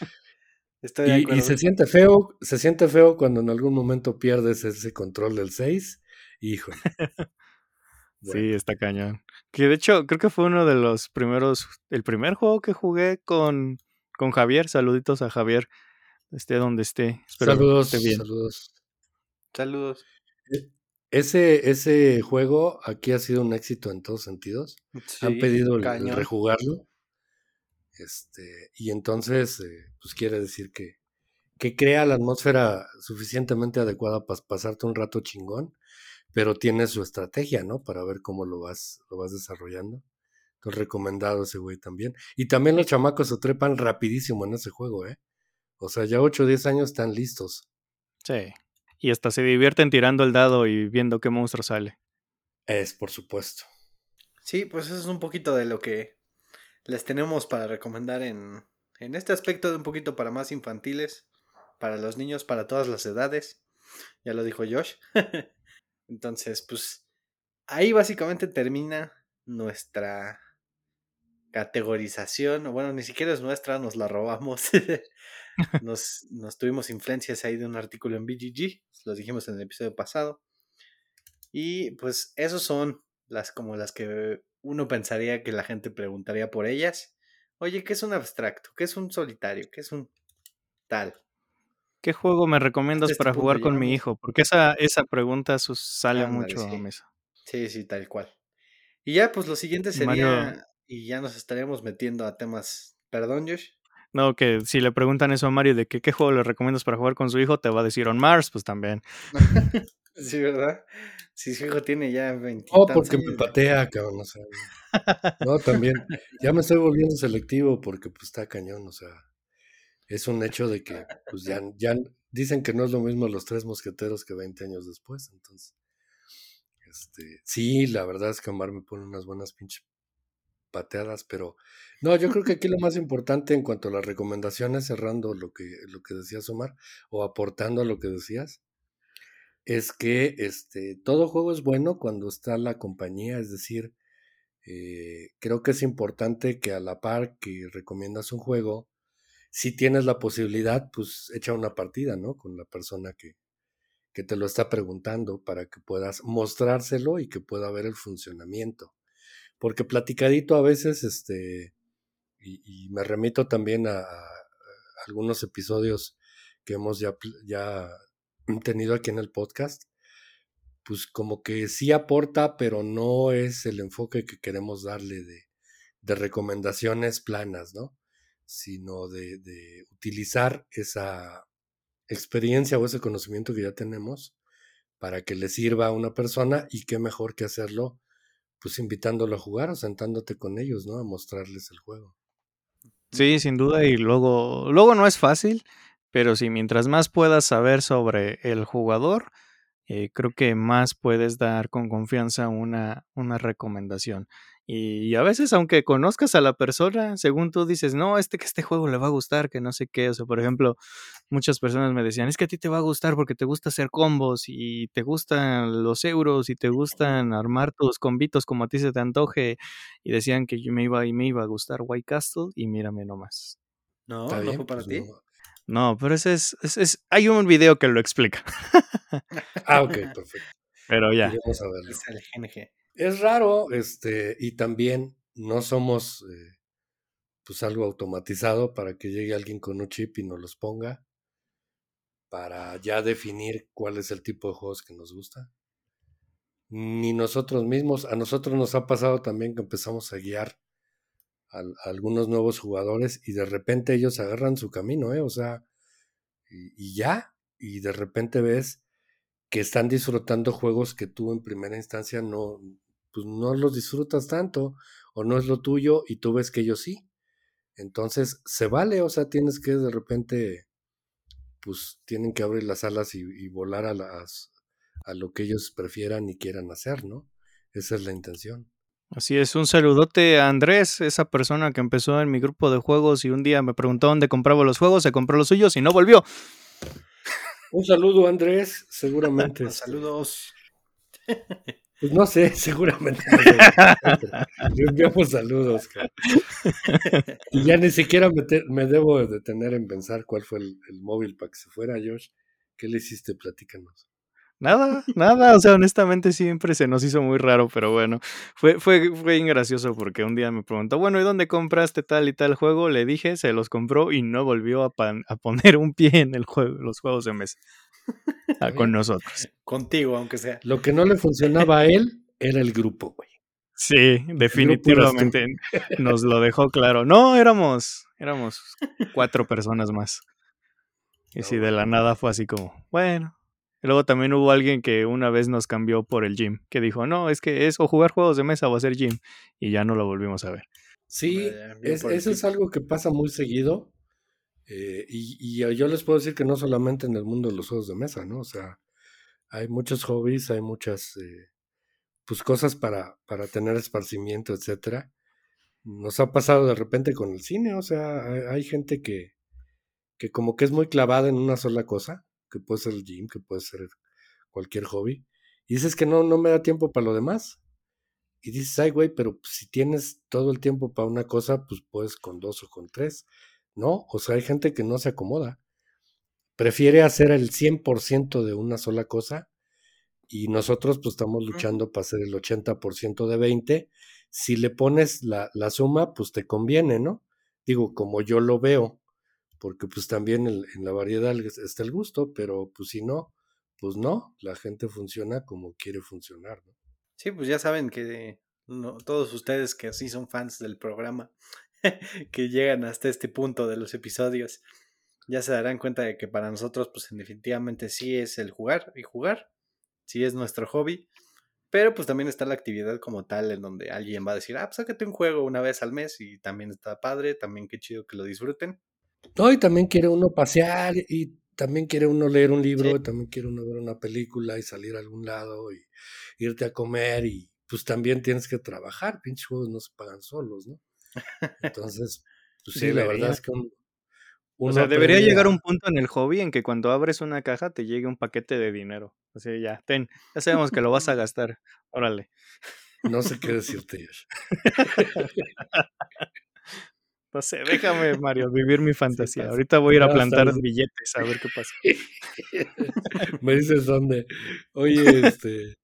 Estoy de y, y, se siente feo, se siente feo cuando en algún momento pierdes ese control del 6. Híjole. Sí, está cañón. Que de hecho, creo que fue uno de los primeros, el primer juego que jugué con, con Javier. Saluditos a Javier, esté donde esté. Espero saludos, que esté bien. Saludos. Saludos. Eh, ese, ese juego aquí ha sido un éxito en todos sentidos. Han pedido el, rejugarlo. Este, y entonces, eh, pues quiere decir que, que crea la atmósfera suficientemente adecuada para pasarte un rato chingón, pero tiene su estrategia, ¿no? Para ver cómo lo vas, lo vas desarrollando. Entonces, recomendado ese güey también. Y también los chamacos se trepan rapidísimo en ese juego, ¿eh? O sea, ya 8 o 10 años están listos. Sí y hasta se divierten tirando el dado y viendo qué monstruo sale. Es, por supuesto. Sí, pues eso es un poquito de lo que les tenemos para recomendar en, en este aspecto de un poquito para más infantiles, para los niños, para todas las edades. Ya lo dijo Josh. Entonces, pues ahí básicamente termina nuestra categorización, bueno, ni siquiera es nuestra, nos la robamos. nos, nos tuvimos influencias ahí de un artículo en BGG, lo dijimos en el episodio pasado. Y pues esos son las como las que uno pensaría que la gente preguntaría por ellas. Oye, ¿qué es un abstracto? ¿Qué es un solitario? ¿Qué es un tal? ¿Qué juego me recomiendas este para jugar con mi hijo? Porque esa, esa pregunta sale mucho a mesa. Sí, sí, tal cual. Y ya, pues lo siguiente sería. Y ya nos estaríamos metiendo a temas. Perdón, Josh. No, que si le preguntan eso a Mario de que, qué juego le recomiendas para jugar con su hijo, te va a decir On Mars, pues también. sí, ¿verdad? Si su hijo tiene ya 20 Oh, porque me patea, cabrón, o sea. No, también. Ya me estoy volviendo selectivo porque pues está cañón, o sea. Es un hecho de que pues ya, ya dicen que no es lo mismo los tres mosqueteros que 20 años después, entonces. Este, sí, la verdad es que Omar me pone unas buenas pinches pateadas, pero no, yo creo que aquí lo más importante en cuanto a las recomendaciones, cerrando lo que, lo que decías Omar, o aportando a lo que decías, es que este, todo juego es bueno cuando está la compañía, es decir, eh, creo que es importante que a la par que recomiendas un juego, si tienes la posibilidad, pues echa una partida, ¿no? Con la persona que, que te lo está preguntando para que puedas mostrárselo y que pueda ver el funcionamiento porque platicadito a veces, este, y, me remito también a, algunos episodios que hemos ya, ya tenido aquí en el podcast, pues como que sí aporta, pero no es el enfoque que queremos darle de, de recomendaciones planas, ¿no? Sino de, utilizar esa experiencia o ese conocimiento que ya tenemos para que le sirva a una persona y qué mejor que hacerlo pues invitándolo a jugar o sentándote con ellos, ¿no? A mostrarles el juego. Sí, sin duda, y luego, luego no es fácil, pero sí, mientras más puedas saber sobre el jugador, eh, creo que más puedes dar con confianza una, una recomendación. Y a veces, aunque conozcas a la persona, según tú dices, no, este que este juego le va a gustar, que no sé qué. O sea, por ejemplo, muchas personas me decían, es que a ti te va a gustar porque te gusta hacer combos y te gustan los euros y te gustan armar tus combitos como a ti se te antoje. Y decían que yo me iba y me iba a gustar White Castle y mírame nomás. No, no fue para pues ti. No. pero ese es, es, hay un video que lo explica. ah, ok, perfecto. Pero ya. Es el GNG. Es raro, este, y también no somos eh, pues algo automatizado para que llegue alguien con un chip y nos los ponga para ya definir cuál es el tipo de juegos que nos gusta. Ni nosotros mismos, a nosotros nos ha pasado también que empezamos a guiar a, algunos nuevos jugadores y de repente ellos agarran su camino, ¿eh? O sea, y ya, y de repente ves que están disfrutando juegos que tú en primera instancia no, pues no los disfrutas tanto o no es lo tuyo y tú ves que ellos sí. Entonces se vale, o sea, tienes que de repente, pues tienen que abrir las alas y, volar a las a lo que ellos prefieran y quieran hacer, ¿no? Esa es la intención. Así es, un saludote a Andrés, esa persona que empezó en mi grupo de juegos y un día me preguntó dónde compraba los juegos, se compró los suyos y no volvió. Un saludo, Andrés, seguramente. Saludos. Pues no sé, seguramente. Le enviamos saludos. Y ya ni siquiera me, debo detener en pensar cuál fue el, móvil para que se fuera, Josh. ¿Qué le hiciste? Platícanos. Nada, nada, o sea, honestamente siempre se nos hizo muy raro, pero bueno, fue, fue, fue gracioso porque un día me preguntó, bueno, ¿y dónde compraste tal y tal juego? Le dije, se los compró y no volvió a, a poner un pie en el juego, los juegos de mesa. Ah, con nosotros. Contigo, aunque sea. Lo que no le funcionaba a él era el grupo, güey. Sí, definitivamente nos lo dejó claro. No, éramos, éramos cuatro personas más. Y si de la nada fue así como, bueno. Y luego también hubo alguien que una vez nos cambió por el gym, que dijo, no, es que es o jugar juegos de mesa o hacer gym. Y ya no lo volvimos a ver. Sí, eso es algo que pasa muy seguido. Eh, y, yo les puedo decir que no solamente en el mundo de los juegos de mesa, ¿no? O sea, hay muchos hobbies, hay muchas eh, pues cosas para, para tener esparcimiento, etcétera. Nos ha pasado de repente con el cine, o sea, hay, gente que, que como que es muy clavada en una sola cosa, que puede ser el gym, que puede ser cualquier hobby, y dices que no, no me da tiempo para lo demás. Y dices, ay, güey, pero si tienes todo el tiempo para una cosa, pues puedes con dos o con tres. ¿no? O sea, hay gente que no se acomoda. Prefiere hacer el 100% de una sola cosa y nosotros pues estamos luchando para hacer el 80% de 20. Si le pones la, la, suma, pues te conviene, ¿no? Digo, como yo lo veo, porque pues también en, la variedad está el gusto, pero pues si no, pues no, la gente funciona como quiere funcionar, ¿no? Sí, pues ya saben que todos ustedes que así son fans del programa, que llegan hasta este punto de los episodios, ya se darán cuenta de que para nosotros, pues definitivamente sí es el jugar y jugar, sí es nuestro hobby, pero pues también está la actividad como tal en donde alguien va a decir, ah, pues sácate un juego una vez al mes y también está padre, también qué chido que lo disfruten. No, y también quiere uno pasear y también quiere uno leer un libro, también quiere uno ver una película y salir a algún lado y irte a comer y pues también tienes que trabajar, pinches juegos no se pagan solos, ¿no? Entonces, pues sí, la verdad es que o sea, debería llegar un punto en el hobby en que cuando abres una caja te llegue un paquete de dinero. O sea, ya, ten, ya sabemos que lo vas a gastar. Órale. No sé qué decirte, No sé, déjame, Mario, vivir mi fantasía. Ahorita voy a ir a plantar billetes a ver qué pasa. Me dices dónde. Oye, este,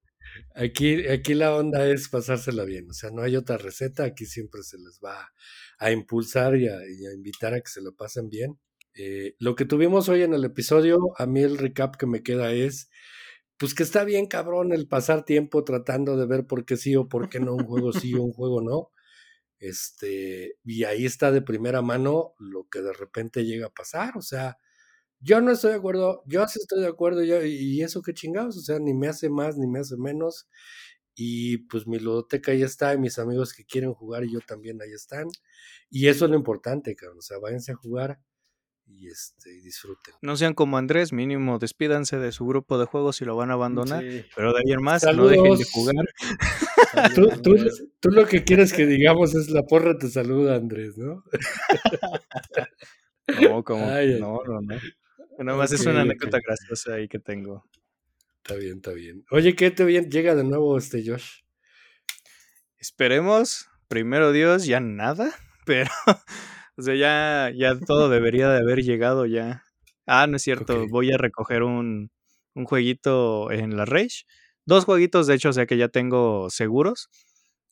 Aquí, aquí la onda es pasársela bien, o sea, no hay otra receta, aquí siempre se les va a impulsar y a, invitar a que se lo pasen bien. Eh, lo que tuvimos hoy en el episodio, a mí el recap que me queda es, pues que está bien cabrón el pasar tiempo tratando de ver por qué sí o por qué no un juego sí o un juego no, Este, y ahí está de primera mano lo que de repente llega a pasar. O sea, yo no estoy de acuerdo, yo sí estoy de acuerdo, yo, y eso qué chingados, o sea, ni me hace más ni me hace menos. Y pues mi ludoteca ahí está, y mis amigos que quieren jugar y yo también ahí están. Y eso es lo importante, cabrón. O sea, váyanse a jugar y este disfruten. No sean como Andrés, mínimo despídanse de su grupo de juegos si lo van a abandonar, pero de en más no dejen de jugar. tú, lo que quieres que digamos es la porra te saluda, Andrés, ¿no? no, como no, no, no. Nada más es una anécdota graciosa ahí que tengo. Está bien, está bien. Oye, ¿qué te bien llega de nuevo este Josh? Esperemos, primero Dios, ya nada, pero o sea, ya, ya todo debería de haber llegado ya. Ah, no es cierto, voy a recoger un, un jueguito en la Rage. Dos jueguitos, de hecho, o sea que ya tengo seguros.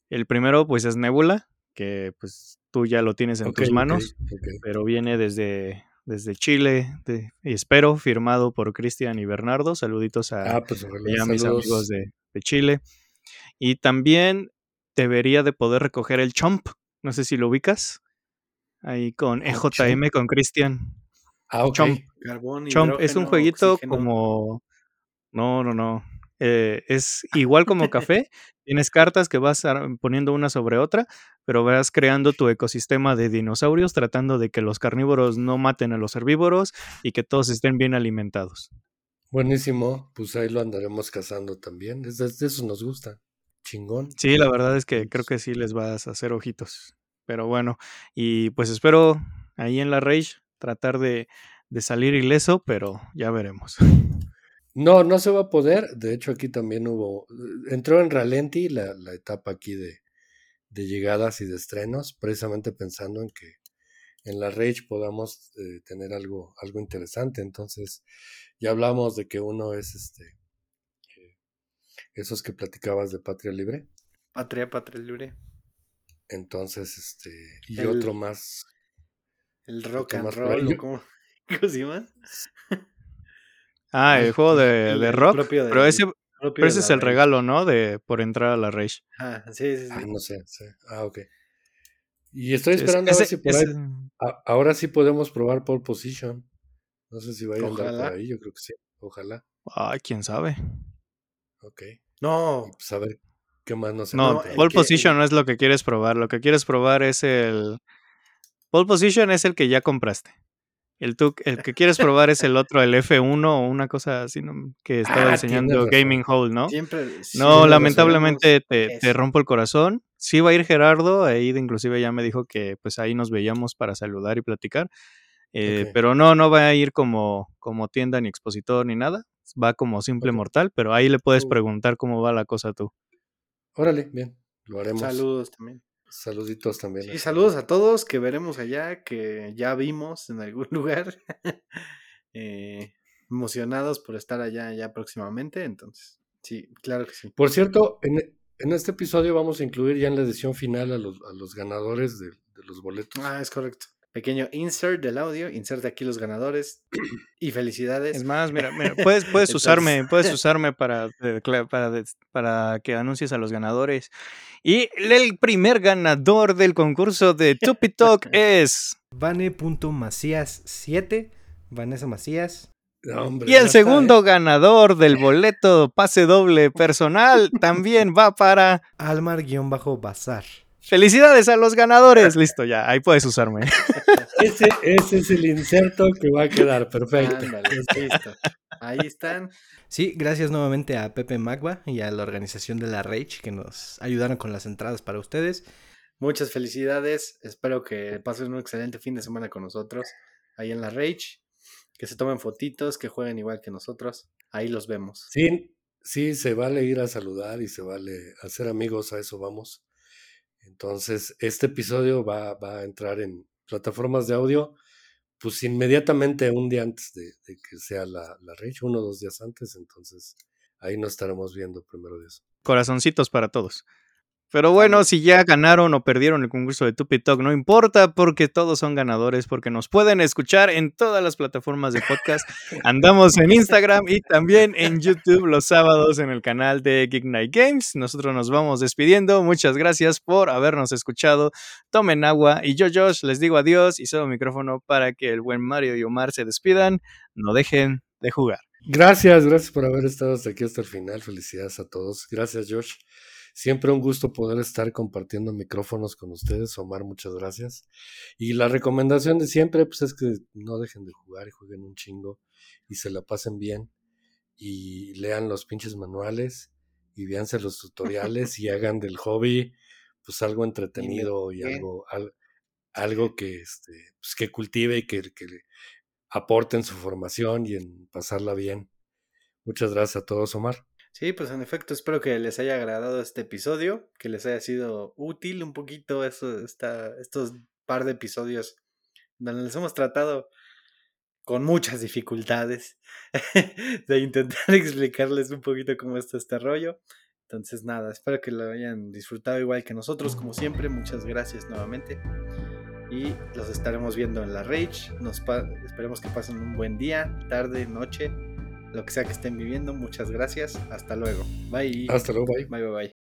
El primero, pues, es Nebula, que pues tú ya lo tienes en tus manos, pero viene desde, desde Chile, y espero, firmado por Cristian y Bernardo. Saluditos a, ah, pues, mis amigos de, Chile. Y también debería de poder recoger el Chomp, no sé si lo ubicas, ahí con EJM, e con Cristian. Ah, Chomp. Chomp es un jueguito como... No, no, no. Eh, es igual como café, tienes cartas que vas poniendo una sobre otra, pero vas creando tu ecosistema de dinosaurios tratando de que los carnívoros no maten a los herbívoros y que todos estén bien alimentados. Buenísimo, pues ahí lo andaremos cazando también, de eso nos gusta, chingón. Sí, la verdad es que creo que sí les vas a hacer ojitos, pero bueno, y pues espero ahí en la Rage tratar de, de salir ileso, pero ya veremos. No, no se va a poder. De hecho, aquí también hubo. Entró en ralenti la, la etapa aquí de, de, llegadas y de estrenos, precisamente pensando en que en la Rage podamos eh, tener algo, algo interesante. Entonces, ya hablamos de que uno es este. Eh, esos que platicabas de Patria Libre. Patria, Patria Libre. Entonces, este. Y otro más. El rock and roll, ¿cómo, ¿cómo se llama? Ah, el juego de, rock. pero ese, ese es el regalo, ¿no? De por entrar a la Rage. Ah, sí, sí, sí. Ah, no sé, Ah, ok. Y estoy esperando a ver si por ahí. ahora sí podemos probar pole position. No sé si va a andar por ahí, yo creo que sí. Ojalá. Ay, quién sabe. Ok. No. pues a ver qué más nos No, pole position no es lo que quieres probar. Lo que quieres probar es el. Pole position es el que ya compraste. El, el que quieres probar es el otro, el F1 o una cosa así que estaba ah, diseñando Gaming Hole, ¿no? Siempre, no, lamentablemente te, te, rompo el corazón. Sí va a ir Gerardo, ahí inclusive ya me dijo que pues ahí nos veíamos para saludar y platicar. Eh, pero no, no va a ir como, como tienda ni expositor ni nada. Va como simple mortal, pero ahí le puedes uh. preguntar cómo va la cosa tú. Órale, bien, lo haremos. Saludos también. Saluditos también. Y saludos a todos que veremos allá, que ya vimos en algún lugar. Eh, emocionados por estar allá ya próximamente. Entonces, sí, claro que sí. Por cierto, en, en este episodio vamos a incluir ya en la edición final a los, a los ganadores de, de los boletos. Ah, es correcto pequeño insert del audio, inserte aquí los ganadores y felicidades. Es más, mira, puedes, puedes usarme, puedes usarme para, para, para que anuncies a los ganadores. Y el primer ganador del concurso de Tupi Talk es Vane.macías7, Vanessa Macías. y el segundo ganador del boleto pase doble personal también va para Almar-Bazar. Felicidades a los ganadores. Listo, ya, ahí puedes usarme. Ese, es el inserto que va a quedar perfecto. listo. Ahí están. Sí, gracias nuevamente a Pepe Magua y a la organización de la Rage que nos ayudaron con las entradas para ustedes. Muchas felicidades. Espero que pasen un excelente fin de semana con nosotros ahí en la Rage. Que se tomen fotitos, que jueguen igual que nosotros. Ahí los vemos. Sí, sí, se vale ir a saludar y se vale hacer amigos, a eso vamos. Entonces, este episodio va, va, a entrar en plataformas de audio, pues inmediatamente un día antes de, que sea la, la uno o dos días antes. Entonces, ahí nos estaremos viendo primero de eso. Corazoncitos para todos. Pero bueno, si ya ganaron o perdieron el concurso de Tupi Talk, no importa porque todos son ganadores, porque nos pueden escuchar en todas las plataformas de podcast. Andamos en Instagram y también en YouTube los sábados en el canal de Geek Night Games. Nosotros nos vamos despidiendo. Muchas gracias por habernos escuchado. Tomen agua y yo, Josh, les digo adiós y cedo el micrófono para que el buen Mario y Omar se despidan. No dejen de jugar. Gracias, gracias por haber estado hasta aquí hasta el final. Felicidades a todos. Gracias, Josh. Siempre un gusto poder estar compartiendo micrófonos con ustedes. Omar, muchas gracias. Y la recomendación de siempre, pues es que no dejen de jugar y jueguen un chingo y se la pasen bien y lean los pinches manuales y véanse los tutoriales y hagan del hobby pues algo entretenido y algo, algo, que, este, pues, que cultive y que, que aporte en su formación y en pasarla bien. Muchas gracias a todos, Omar. Sí, pues en efecto, espero que les haya agradado este episodio, que les haya sido útil un poquito eso, esta, estos par de episodios donde les hemos tratado con muchas dificultades de intentar explicarles un poquito cómo está este rollo. Entonces nada, espero que lo hayan disfrutado igual que nosotros, como siempre. Muchas gracias nuevamente. Y los estaremos viendo en la Rage. Nos esperemos que pasen un buen día, tarde, noche lo que sea que estén viviendo. Muchas gracias. Hasta luego. Bye. Hasta luego. Bye. Bye, bye, bye.